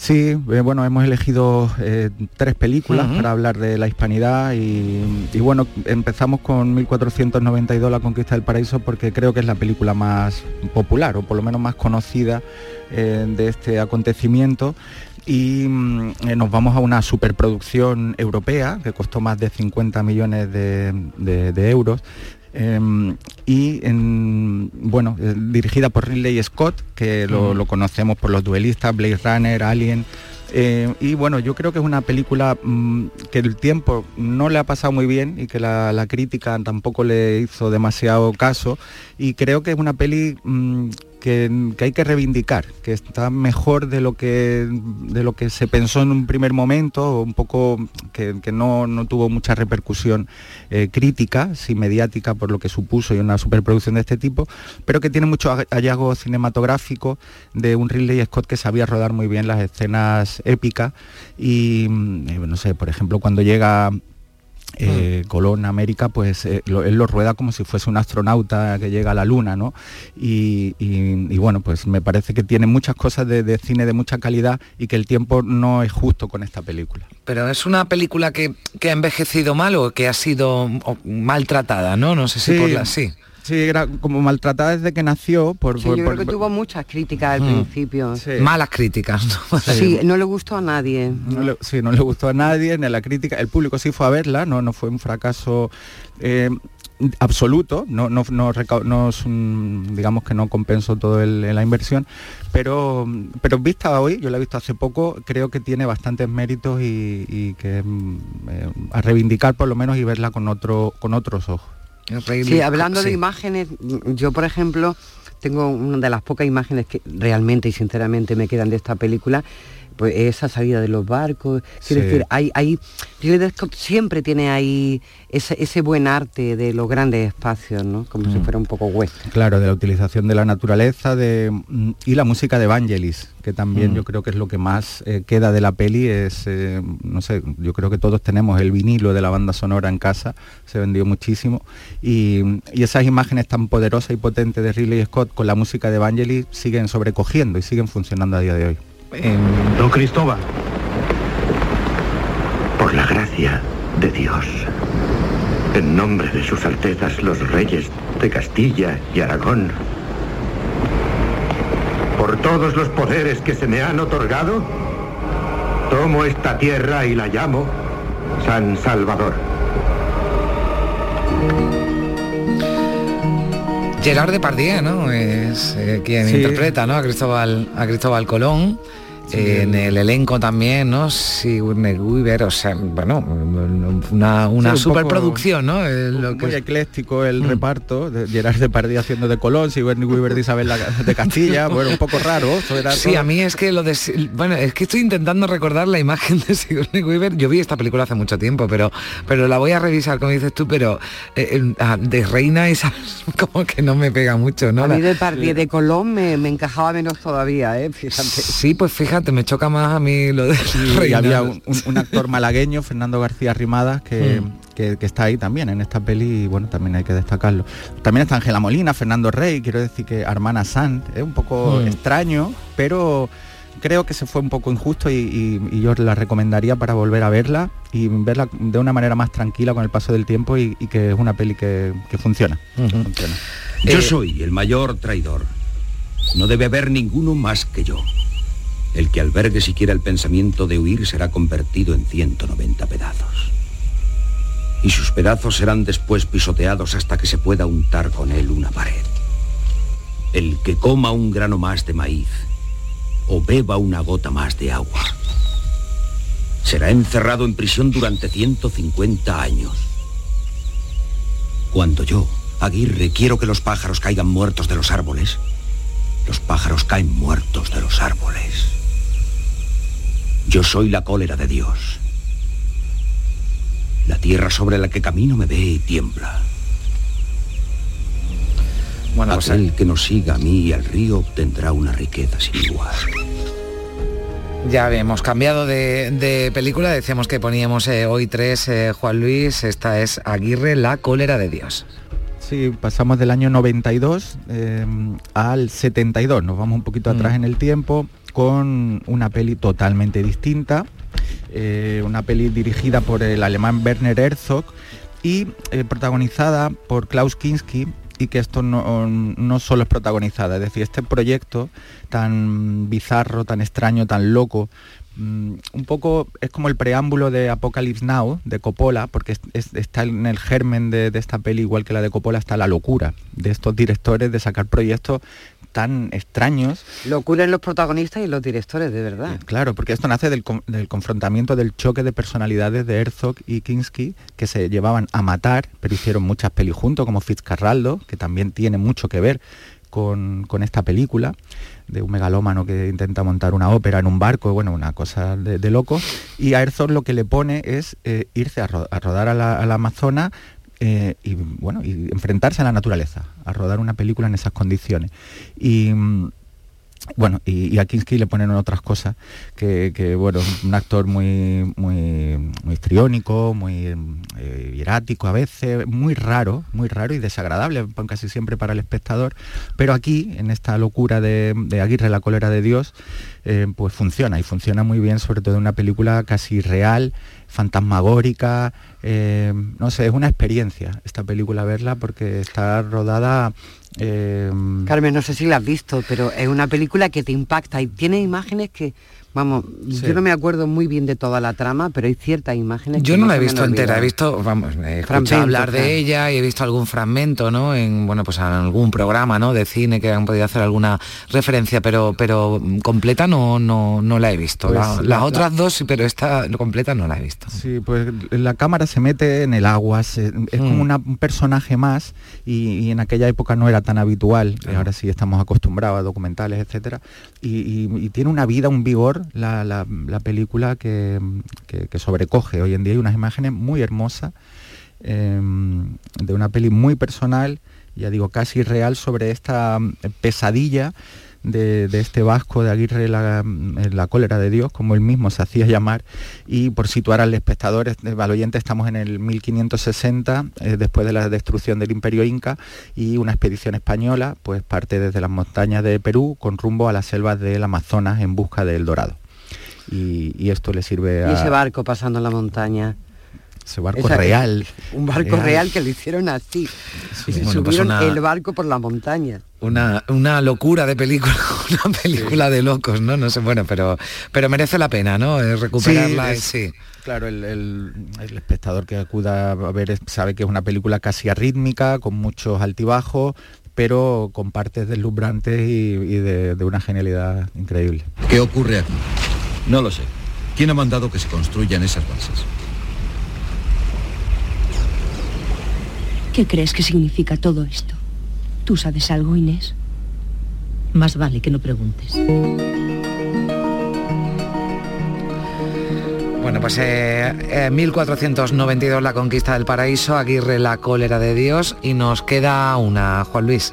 Sí, eh, bueno, hemos elegido eh, tres películas para hablar de la hispanidad y, bueno, empezamos con 1492, La Conquista del Paraíso, porque creo que es la película más popular o por lo menos más conocida eh, de este acontecimiento. Y mm, nos vamos a una superproducción europea que costó más de 50 millones de euros Em, y bueno, eh, dirigida por Ridley Scott, que lo, conocemos por los duelistas, Blade Runner, Alien. Eh, y bueno, yo creo que es una película mm, que el tiempo no le ha pasado muy bien y que la, crítica tampoco le hizo demasiado caso. Y creo que es una peli mm, que, hay que reivindicar, que está mejor de lo que, de lo que se pensó en un primer momento, un poco que, no, tuvo mucha repercusión eh, crítica, sí mediática por lo que supuso y una superproducción de este tipo, pero que tiene mucho hallazgo cinematográfico de un Ridley Scott que sabía rodar muy bien las escenas épicas y, mm, no sé, por ejemplo, cuando llega eh, Colón América, pues eh, él lo rueda como si fuese un astronauta que llega a la luna, ¿no? Y, bueno, pues me parece que tiene muchas cosas de, cine de mucha calidad y que el tiempo no es justo con esta película. Pero es una película que, ha envejecido mal o que ha sido maltratada, ¿no? No sé si por la sí. Sí, era como maltratada desde que nació. Por, sí, yo creo que tuvo muchas críticas al mm. principio. Malas críticas. ¿no? Sí, no le gustó a nadie. sí, no le gustó a nadie, ni la crítica. El público sí fue a verla, no, no fue un fracaso eh, absoluto, no, no, no, digamos que no compensó todo la inversión, pero, pero vista hoy, yo la he visto hace poco, creo que tiene bastantes méritos y, que mm, eh, a reivindicar por lo menos y verla con, otro, con otros ojos. Sí, hablando de imágenes, yo por ejemplo tengo una de las pocas imágenes que realmente y sinceramente me quedan de esta película, pues esa salida de los barcos, quiero decir, hay, hay, siempre tiene ahí ese, buen arte de los grandes espacios, ¿no? Como si mm. fuera un poco western. Claro, de la utilización de la naturaleza de, mm, y la música de Vangelis, que también mm. yo creo que es lo que más eh, queda de la peli, es, eh, no sé, yo creo que todos tenemos el vinilo de la banda sonora en casa, se vendió muchísimo, y, y esas imágenes tan poderosas y potentes de Ridley Scott con la música de Vangelis siguen sobrecogiendo y siguen funcionando a día de hoy. Don Cristóbal. Por la gracia de Dios, en nombre de sus altezas los reyes de Castilla y Aragón, por todos los poderes que se me han otorgado, tomo esta tierra y la llamo San Salvador. Gerard Depardieu, ¿no? Es eh, quien interpreta, ¿no? A Cristóbal, a Cristóbal Colón en el elenco también, ¿no? Sigourney Weaver, o sea, bueno, una, una superproducción, ¿no? lo que muy ecléctico el mm. reparto, de Gerard Depardieu haciendo de Colón, Sigourney Weaver de Isabel de Castilla, bueno, un poco raro. sí, a mí es que lo de... Bueno, es que estoy intentando recordar la imagen de Sigourney Weaver, yo vi esta película hace mucho tiempo, pero, pero la voy a revisar, como dices tú, pero eh, ah, de Reina y como que no me pega mucho, ¿no? A mí de Depardieu de Colón me, me encajaba menos todavía, ¿eh? Fíjate. Sí, pues fíjate me choca más a mí lo de y había un, actor malagueño, Fernando García Rimadas, hmm. que, que, está ahí también en esta peli y bueno, también hay que destacarlo. También está Ángela Molina, Fernando Rey, quiero decir que Armana Sant, es un poco hmm. extraño, pero creo que se fue un poco injusto y, yo la recomendaría para volver a verla y verla de una manera más tranquila con el paso del tiempo y, que es una peli que, funciona. Yo eh, soy el mayor traidor. No debe haber ninguno más que yo. El que albergue siquiera el pensamiento de huir será convertido en 190 pedazos. Y sus pedazos serán después pisoteados hasta que se pueda untar con él una pared. El que coma un grano más de maíz o beba una gota más de agua será encerrado en prisión durante 150 años. Cuando yo, Aguirre, quiero que los pájaros caigan muertos de los árboles, Los pájaros caen muertos de los árboles. Yo soy la cólera de Dios. La tierra sobre la que camino me ve y tiembla. Bueno, pues Aquel que nos siga a mí y al río obtendrá una riqueza sin igual. Ya hemos cambiado de, película, decíamos que poníamos eh, hoy tres, eh, Juan Luis, esta es Aguirre, la cólera de Dios. Sí, pasamos del año 92 eh, al 72, nos vamos un poquito atrás mm. en el tiempo con una peli totalmente distinta, una peli dirigida por el alemán Werner Herzog y protagonizada por Klaus Kinski, y que esto no, no, solo es protagonizada, es decir, este proyecto tan bizarro, tan extraño, tan loco, mm, un poco es como el preámbulo de Apocalypse Now, de Coppola, porque está en el germen de, de, esta peli, igual que la de Coppola, está la locura de estos directores de sacar proyectos tan extraños. Locura en los protagonistas y los directores, de verdad. Claro, porque esto nace del, confrontamiento, del choque de personalidades de Herzog y Kinski, que se llevaban a matar, pero hicieron muchas pelis juntos, como Fitzcarraldo, que también tiene mucho que ver con, esta película de un megalómano que intenta montar una ópera en un barco, bueno, una cosa de, loco. Y a Herzog lo que le pone es eh, irse a, rodar a la, Amazona eh, y bueno, y enfrentarse a la naturaleza, a rodar una película en esas condiciones. Mm, bueno, y, a Kinski le ponen otras cosas, que, bueno, un actor muy, muy, muy histriónico, muy eh, a veces, muy raro, muy raro y desagradable casi siempre para el espectador, pero aquí, en esta locura de, Aguirre, la cólera de Dios, eh, pues funciona, y funciona muy bien, sobre todo en una película casi real, fantasmagórica, eh, no sé, es una experiencia esta película verla porque está rodada... Eh, Carmen, no sé si la has visto, pero es una película que te impacta y tiene imágenes que Vamos, yo no me acuerdo muy bien de toda la trama, pero hay ciertas imágenes. Yo no, la he visto entera, he visto, vamos, he escuchado hablar de ella y he visto algún fragmento, ¿no? En, bueno, pues en algún programa, ¿no? De cine que han podido hacer alguna referencia, pero, pero completa no, no, no la he visto. Pues las otras dos sí, pero esta completa no la he visto. Sí, pues la cámara se mete en el agua, es como mm. un personaje más y, en aquella época no era tan habitual. Ahora sí estamos acostumbrados a documentales, etcétera, y tiene una vida, un vigor la, película que, sobrecoge. Hoy en día hay unas imágenes muy hermosas em, de una peli muy personal, ya digo, casi real, sobre esta pesadilla de, este vasco de Aguirre la, la, cólera de Dios, como él mismo se hacía llamar, y por situar al espectador, al oyente, estamos en el 1560, eh, después de la destrucción del imperio inca, y una expedición española pues parte desde las montañas de Perú con rumbo a las selvas del Amazonas en busca del dorado. Y, esto le sirve a... Y ese barco pasando la montaña ese barco real. Un barco real. que lo hicieron así. se pues subieron el barco por la montaña. Una, una locura de película, una película de locos, ¿no? No sé, bueno, pero, pero merece la pena, ¿no? Recuperarla, sí. Claro, el, espectador que acuda a ver sabe que es una película casi arrítmica, con muchos altibajos, pero con partes deslumbrantes y, de, de una genialidad increíble. ¿Qué ocurre aquí? No lo sé. ¿Quién ha mandado que se construyan esas bases? ¿Qué crees que significa todo esto? ¿Tú sabes algo, Inés? Más vale que no preguntes. Bueno, pues eh, 1492 eh, la conquista del paraíso, Aguirre la cólera de Dios y nos queda una, Juan Luis.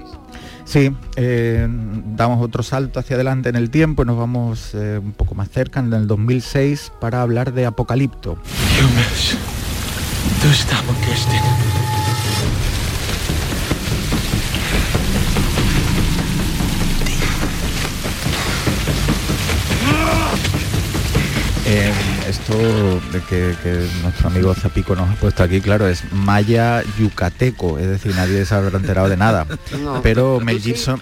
Sí, eh, damos otro salto hacia adelante en el tiempo y nos vamos eh, un poco más cerca, en el 2006, para hablar de Apocalipto. Esto de que, nuestro amigo Zapico nos ha puesto aquí, claro, es maya yucateco, es decir, nadie se habrá enterado de nada. Pero Mel Gibson,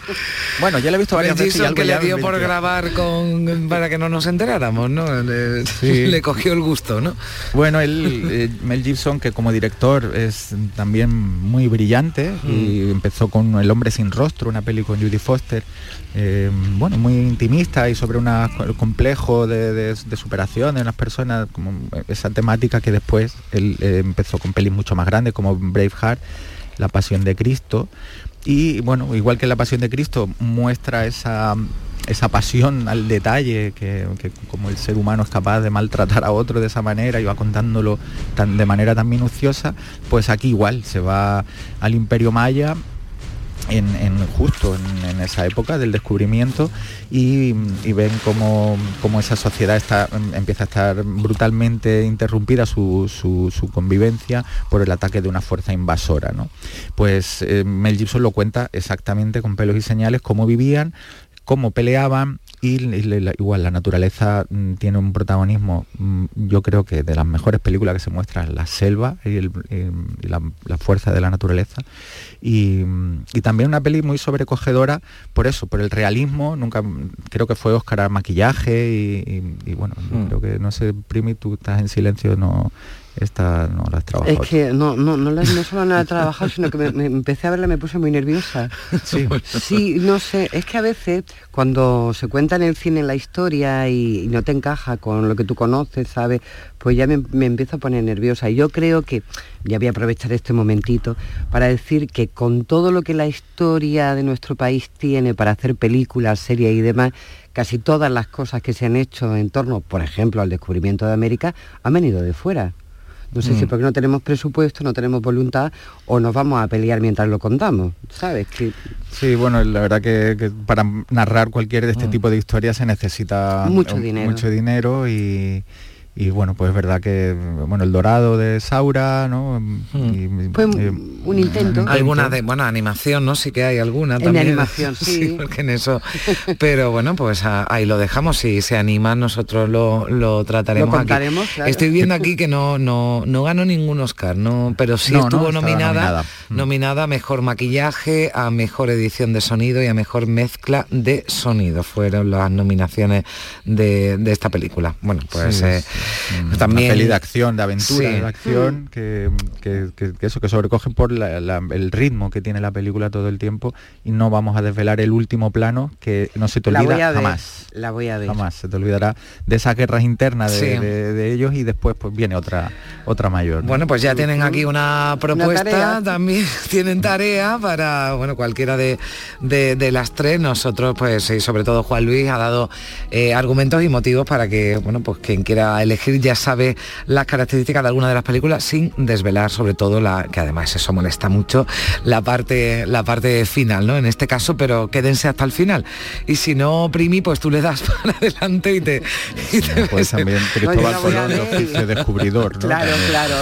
bueno, ya le he visto varias veces. que le dio por grabar con para que no nos enteráramos, ¿no? Le, cogió el gusto, ¿no? Bueno, él, eh, Mel Gibson, que como director es también muy brillante y mm. empezó con El hombre sin rostro, una peli con Judy Foster, eh, bueno, muy intimista y sobre un complejo de, superación de las personas, como esa temática que después él eh, empezó con pelis mucho más grandes como Braveheart, La Pasión de Cristo, Y bueno, igual que la Pasión de Cristo muestra esa esa pasión al detalle, que, como el ser humano es capaz de maltratar a otro de esa manera y va contándolo tan, de manera tan minuciosa, pues aquí igual se va al imperio maya en, justo en, esa época del descubrimiento y, ven cómo, esa sociedad está, empieza a estar brutalmente interrumpida su, convivencia por el ataque de una fuerza invasora. ¿no? Pues eh, Mel Gibson lo cuenta exactamente con pelos y señales cómo vivían, cómo peleaban y, igual la naturaleza mm, tiene un protagonismo, mm, yo creo que de las mejores películas que se muestran, la selva y, la, fuerza de la naturaleza. Y, también una peli muy sobrecogedora por eso, por el realismo, nunca creo que fue Oscar a maquillaje y, bueno, mm. creo que no sé, Primi, tú estás en silencio, no esta no la has trabajado. Es que no, no, no, la, no solo no la he trabajado, sino que me, empecé a verla y me puse muy nerviosa. Sí. sí, no sé, es que a veces cuando se cuenta en el cine la historia y, no te encaja con lo que tú conoces, ¿sabes? Pues ya me, me, empiezo a poner nerviosa. Y yo creo que, ya voy a aprovechar este momentito para decir que con todo lo que la historia de nuestro país tiene para hacer películas, series y demás, casi todas las cosas que se han hecho en torno, por ejemplo, al descubrimiento de América, han venido de fuera. No sé si mm. porque no tenemos presupuesto, no tenemos voluntad o nos vamos a pelear mientras lo contamos, ¿sabes? Que... Sí, bueno, la verdad que, para narrar cualquier de este mm. tipo de historias se necesita mucho dinero, mucho dinero y, y bueno, pues es verdad que bueno, el dorado de Saura, ¿no? Mm. Fue un intento. Alguna de, bueno, animación, ¿no? Sí que hay alguna en también. animación, sí. porque en eso. Pero bueno, pues ahí lo dejamos. Si se animan, nosotros lo, lo trataremos. Lo contaremos, Estoy viendo aquí que no, no, no ganó ningún Oscar, ¿no? Pero sí estuvo nominada, nominada, mm. nominada. a mejor maquillaje, a mejor edición de sonido y a mejor mezcla de sonido. Fueron las nominaciones de, esta película. Bueno, pues. Eh, Mm. también peli de acción, de aventura, de acción, mm. que, eso, que sobrecogen por el ritmo que tiene la película todo el tiempo y no vamos a desvelar el último plano que no se te olvida jamás. La voy a ver. Jamás, se te olvidará de esas guerras internas de, ellos y después pues viene otra otra mayor. Bueno, pues ya tienen aquí una propuesta, también tienen tarea para, bueno, cualquiera de, las tres. Nosotros, pues, y sobre todo Juan Luis ha dado eh, argumentos y motivos para que, bueno, pues quien quiera elegir ya sabe las características de alguna de las películas sin desvelar sobre todo la que además eso molesta mucho la parte la parte final no en este caso pero quédense hasta el final. Y si no Primi pues tú le das para adelante y te, pues también Cristóbal Colón de oficio descubridor ¿no? claro claro.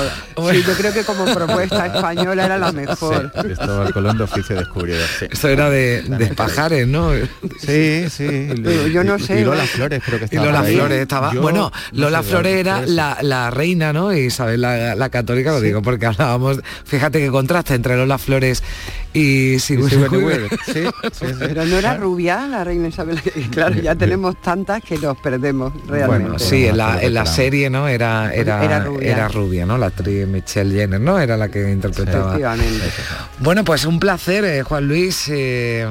Sí, yo creo que como propuesta española era la mejor. Cristóbal Colón de oficio descubridor sí. esto era de, de pajares no sí sí. Yo no sé y Lola Flores creo que estaba y Lola Flores estaba bueno Lola Flores era la, reina, ¿no? Isabel la, la católica, lo digo porque hablábamos, fíjate que contraste entre Lola Flores y Sigourney Pero no era rubia la reina Isabel, claro, ya tenemos tantas que nos perdemos realmente. Bueno, sí, en la, en la serie, ¿no? Era, era, era, rubia. ¿no? La actriz Michelle Jenner, ¿no? Era la que interpretaba. Bueno, pues un placer, eh, Juan Luis. Eh,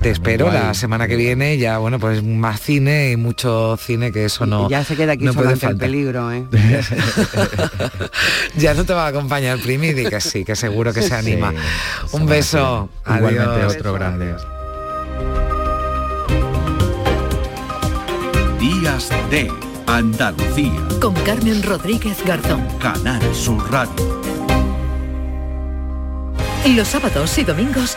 te espero la semana que viene, ya bueno, pues más cine y mucho cine que eso no. Ya se queda aquí no puede el peligro, ¿eh? ya no te va a acompañar Primi, que sí, que seguro que se anima. Un beso. Igualmente otro grande. Días de Andalucía. Con Carmen Rodríguez Garzón. Canal Sur Radio. Los sábados y domingos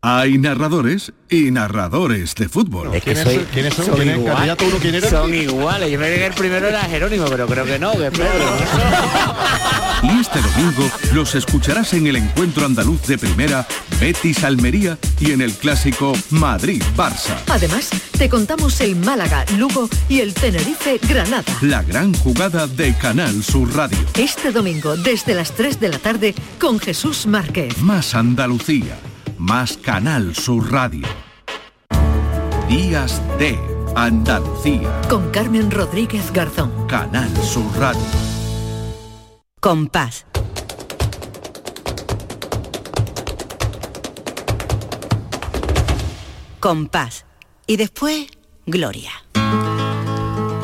Hay narradores y narradores de fútbol. Es que soy, ¿Quiénes son? ¿Quién es? ¿Candidato uno quién era? Son iguales. Yo me que el primero era Jerónimo, pero creo que no, que es Pedro. Y este domingo los escucharás en el encuentro andaluz de primera Betis Almería y en el clásico Madrid Barça. Además, te contamos el Málaga, Lugo y el Tenerife Granada. La gran jugada de Canal Sur Radio. Este domingo desde las 3 de la tarde con Jesús Márquez. Más Andalucía, más Canal Sur Radio. Días de Andalucía. Con Carmen Rodríguez Garzón. Canal Sur Radio. Compás. Compás. Y después, Gloria.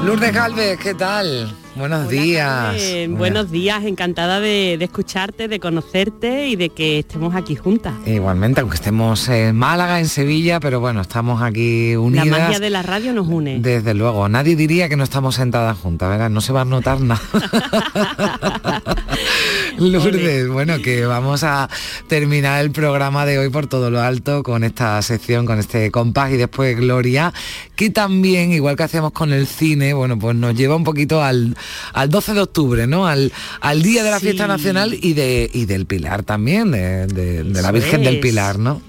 Lourdes Galvez, ¿qué tal? Buenos días. Buenos días, encantada de, de escucharte, de conocerte y de que estemos aquí juntas. Igualmente, aunque estemos en Málaga, en Sevilla, pero bueno, estamos aquí unidas. La magia de la radio nos une. Desde luego, nadie diría que no estamos sentadas juntas, ¿verdad? No se va a notar nada. Lourdes, bueno, que vamos a terminar el programa de hoy por todo lo alto con esta sección, con este compás y después Gloria, que también, igual que hacemos con el cine, bueno, pues nos lleva un poquito al, al 12 de octubre, ¿no? Al, al día de la Sí. fiesta nacional y, de, y del Pilar también, de, de- de la Virgen del. Pilar, ¿no?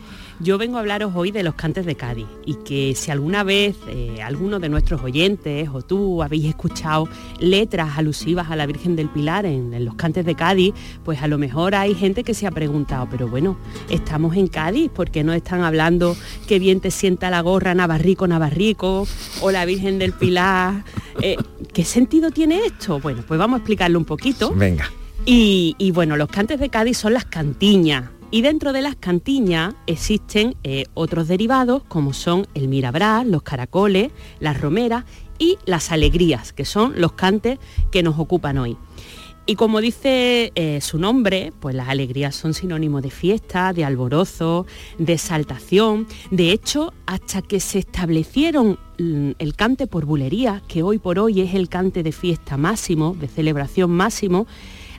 Yo vengo a hablaros hoy de los cantes de Cádiz y que si alguna vez eh, alguno de nuestros oyentes o tú habéis escuchado letras alusivas a la Virgen del Pilar en, en los cantes de Cádiz, pues a lo mejor hay gente que se ha preguntado, pero bueno, estamos en Cádiz, ¿por qué no están hablando que bien te sienta la gorra Navarrico, Navarrico o la Virgen del Pilar? Eh, ¿Qué sentido tiene esto? Bueno, pues vamos a explicarlo un poquito. Venga. Y, y bueno, los cantes de Cádiz son las cantiñas. Y dentro de las cantiñas existen eh, otros derivados como son el mirabrás, los caracoles, las romeras y las alegrías, que son los cantes que nos ocupan hoy. Y como dice eh, su nombre, pues las alegrías son sinónimo de fiesta, de alborozo, de exaltación. De hecho, hasta que se establecieron mm, el cante por bulería, que hoy por hoy es el cante de fiesta máximo, de celebración máximo,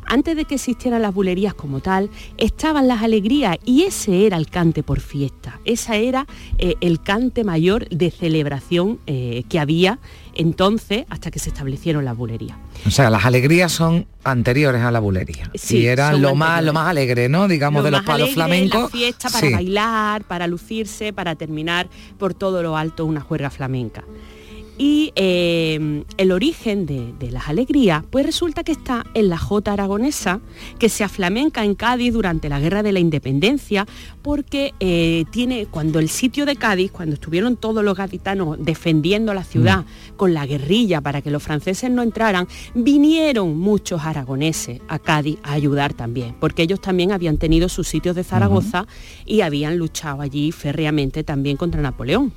antes de que existieran las bulerías como tal, estaban las alegrías y ese era el cante por fiesta. Esa era eh, el cante mayor de celebración eh, que había entonces hasta que se establecieron las bulerías. O sea, las alegrías son anteriores a la bulería. Sí, y eran lo más, lo más alegre, ¿no? Digamos, Lo de los más palos alegre, flamencos. La fiesta para Sí. bailar, para lucirse, para terminar por todo lo alto una juerga flamenca. Y eh, el origen de, de las alegrías, pues resulta que está en la jota aragonesa, que se aflamenca en Cádiz durante la Guerra de la Independencia, porque eh, tiene, cuando el sitio de Cádiz, cuando estuvieron todos los gaditanos defendiendo la ciudad con la guerrilla para que los franceses no entraran, vinieron muchos aragoneses a Cádiz a ayudar también, porque ellos también habían tenido sus sitios de Zaragoza y habían luchado allí férreamente también contra Napoleón.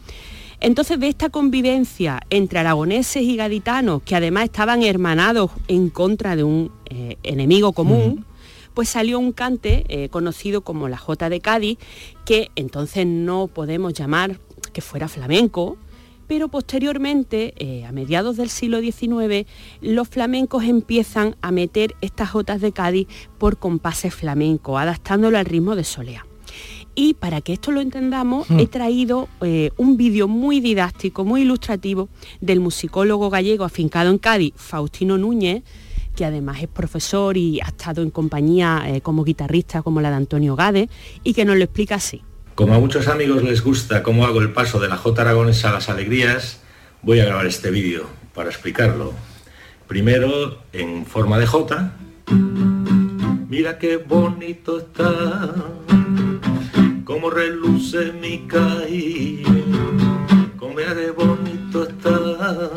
Entonces de esta convivencia entre aragoneses y gaditanos, que además estaban hermanados en contra de un eh, enemigo común, pues salió un cante eh, conocido como la Jota de Cádiz, que entonces no podemos llamar que fuera flamenco, pero posteriormente, eh, a mediados del siglo XIX, los flamencos empiezan a meter estas jotas de Cádiz por compases flamencos, adaptándolo al ritmo de solea. Y para que esto lo entendamos, Hmm. he traído eh, un vídeo muy didáctico, muy ilustrativo, del musicólogo gallego afincado en Cádiz, Faustino Núñez, que además es profesor y ha estado en compañía eh, como guitarrista como la de Antonio Gade, y que nos lo explica así. Como a muchos amigos les gusta cómo hago el paso de la J aragonesa a las alegrías, voy a grabar este vídeo para explicarlo. Primero en forma de J. Mira qué bonito está, cómo reluce mi caí, cómo de bonito está,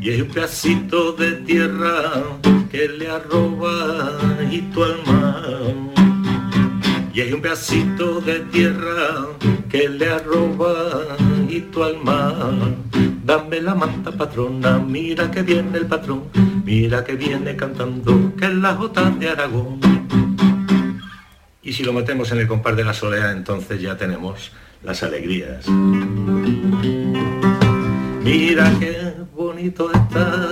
y es un pedacito de tierra que le arroba y tu alma. Y es un pedacito de tierra que le arroba y tu alma. Dame la manta patrona, mira que viene el patrón, mira que viene cantando, que es la jota de Aragón. Y si lo metemos en el compás de la soleá, entonces ya tenemos las alegrías. Mira qué bonito está,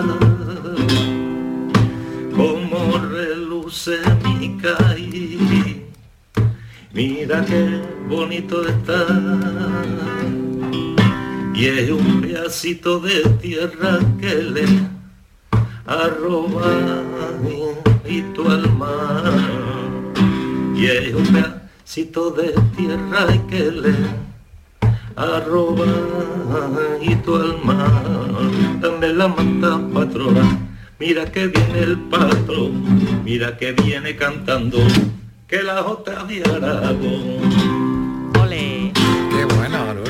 como reluce mi caí. Mira qué bonito está, y es un pedacito de tierra que le arroba y tu alma, y es un pedacito de tierra que le arroba y tu alma, dame la manta patrona, mira que viene el patrón, mira que viene cantando, que la jota de Aragón.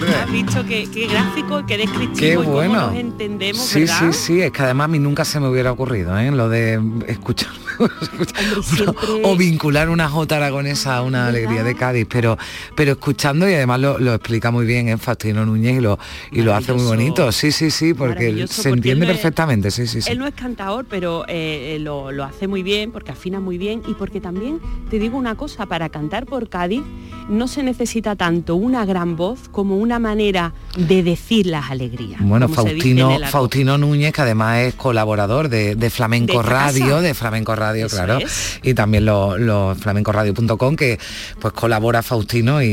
Bueno. Has visto qué, qué gráfico, qué descriptivo Qué y cómo bueno. nos entendemos, Sí, ¿verdad? sí, sí, es que además a mí nunca se me hubiera ocurrido, ¿eh? Lo de escuchar o vincular una jota aragonesa a una alegría de Cádiz, pero pero escuchando y además lo, lo explica muy bien en Faustino Núñez y lo y lo hace muy bonito. Sí, sí, sí, porque se porque entiende él no es- perfectamente, sí, sí, sí. Él no es cantador, pero eh, eh, lo, lo hace muy bien, porque afina muy bien y porque también, te digo una cosa, para cantar por Cádiz no se necesita tanto una gran voz como una manera de decir las alegrías. Bueno, Faustino. Faustino Núñez, que además es colaborador de, de Flamenco De Radio, casa. de Flamenco Radio, Eso claro, es. y también los lo flamencoradio.com, que pues colabora Faustino y,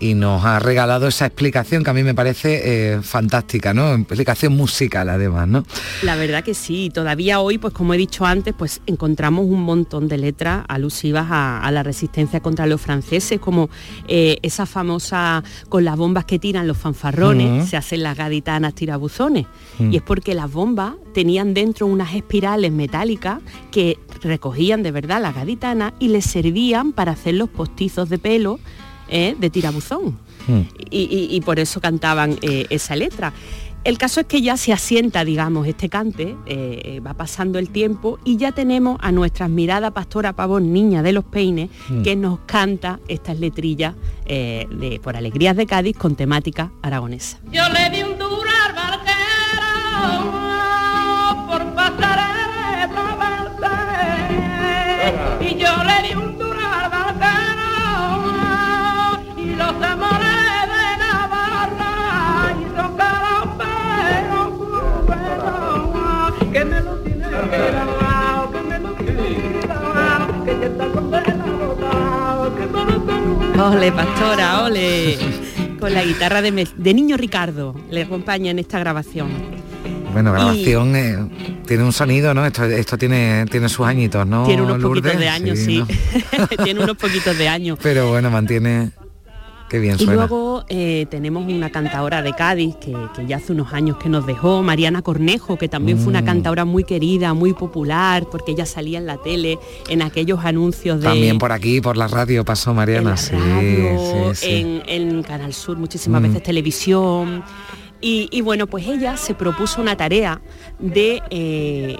y- y nos ha regalado esa explicación que a mí me parece eh, fantástica, ¿no? Explicación musical además, ¿no? La verdad que sí, todavía hoy, pues como he dicho antes, pues encontramos un montón de letras alusivas a, a la resistencia contra los franceses, como eh, esa famosa con las bombas que tiran los fanfarrones, se hacen las gaditanas tirabuzones. Mm. Y es porque las bombas tenían dentro unas espirales metálicas que recogían de verdad las gaditanas y les servían para hacer los postizos de pelo eh, de tirabuzón y, y- y por eso cantaban eh, esa letra. El caso es que ya se asienta, digamos, este cante, eh, va pasando el tiempo y ya tenemos a nuestra admirada pastora Pavón, niña de los peines, Mm. que nos canta estas letrillas eh, de Por Alegrías de Cádiz con temática aragonesa. Yo le di un duro al barquero Ole, pastora, ole. Con la guitarra de, de Niño Ricardo, le acompaña en esta grabación. Bueno, Y- grabación eh, tiene un sonido, ¿no? Esto, esto tiene, tiene sus añitos, ¿no? Tiene unos Lourdes? poquitos de años, sí. ¿no? Tiene unos poquitos de años. Pero bueno, mantiene... Qué bien Y luego eh, tenemos una cantadora de Cádiz que, que ya hace unos años que nos dejó, Mariana Cornejo, que también fue una Mm. cantadora muy querida, muy popular, porque ella salía en la tele, en aquellos anuncios de... También por aquí, por la radio pasó Mariana, sí, radio, sí, sí. En, en Canal Sur, muchísimas Mm. veces televisión. Y, y bueno, pues ella se propuso una tarea de eh,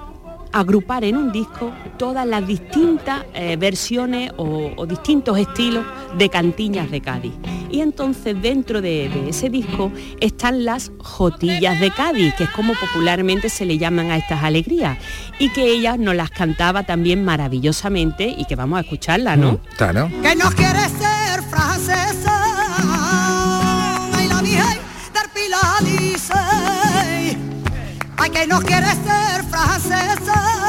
agrupar en un disco todas las distintas eh, versiones o, o distintos estilos de cantiñas de Cádiz. Y entonces dentro de, de ese disco están las jotillas de Cádiz, que es como popularmente se le llaman a estas alegrías, y que ella nos las cantaba también maravillosamente y que vamos a escucharla, ¿no? Mm, Claro. que no quiere ser francesa. Ay, que no quiere ser francesa.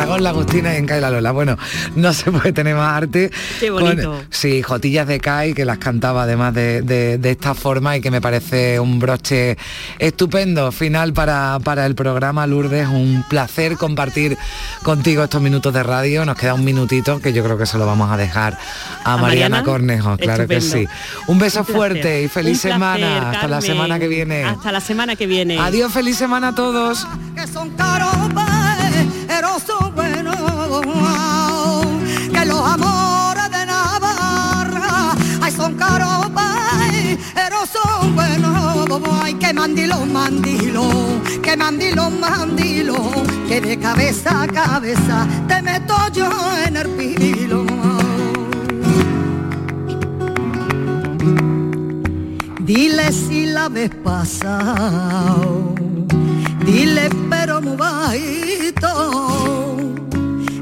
Aragón, la Agustina y en CAI la Lola. Bueno, no se puede tener más arte. Qué bonito. sí, Jotillas de CAI, que las cantaba además de, de, esta forma y que me parece un broche estupendo final para, para el programa Lourdes. Un placer compartir contigo estos minutos de radio. Nos queda un minutito que yo creo que se lo vamos a dejar a, Mariana, Cornejo, claro que sí. Un beso fuerte y feliz semana. Hasta la semana que viene. Hasta la semana que viene. Adiós, feliz semana a todos. Que son caros, buenos. Ay, que mandilo, mandilo, que mandilo, mandilo, que de cabeza a cabeza te meto yo en el pilo. Dile si la ves pasado, dile pero muy bajito,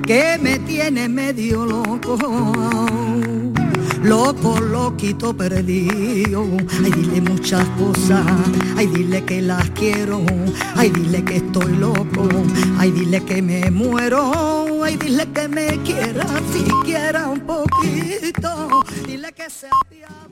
que me tiene medio loco, loco, loquito perdido. Ay, dile muchas cosas, ay, dile que las quiero, ay, dile que estoy loco, ay, dile que me muero, ay, dile que me quiera siquiera un poquito, dile que se apiade.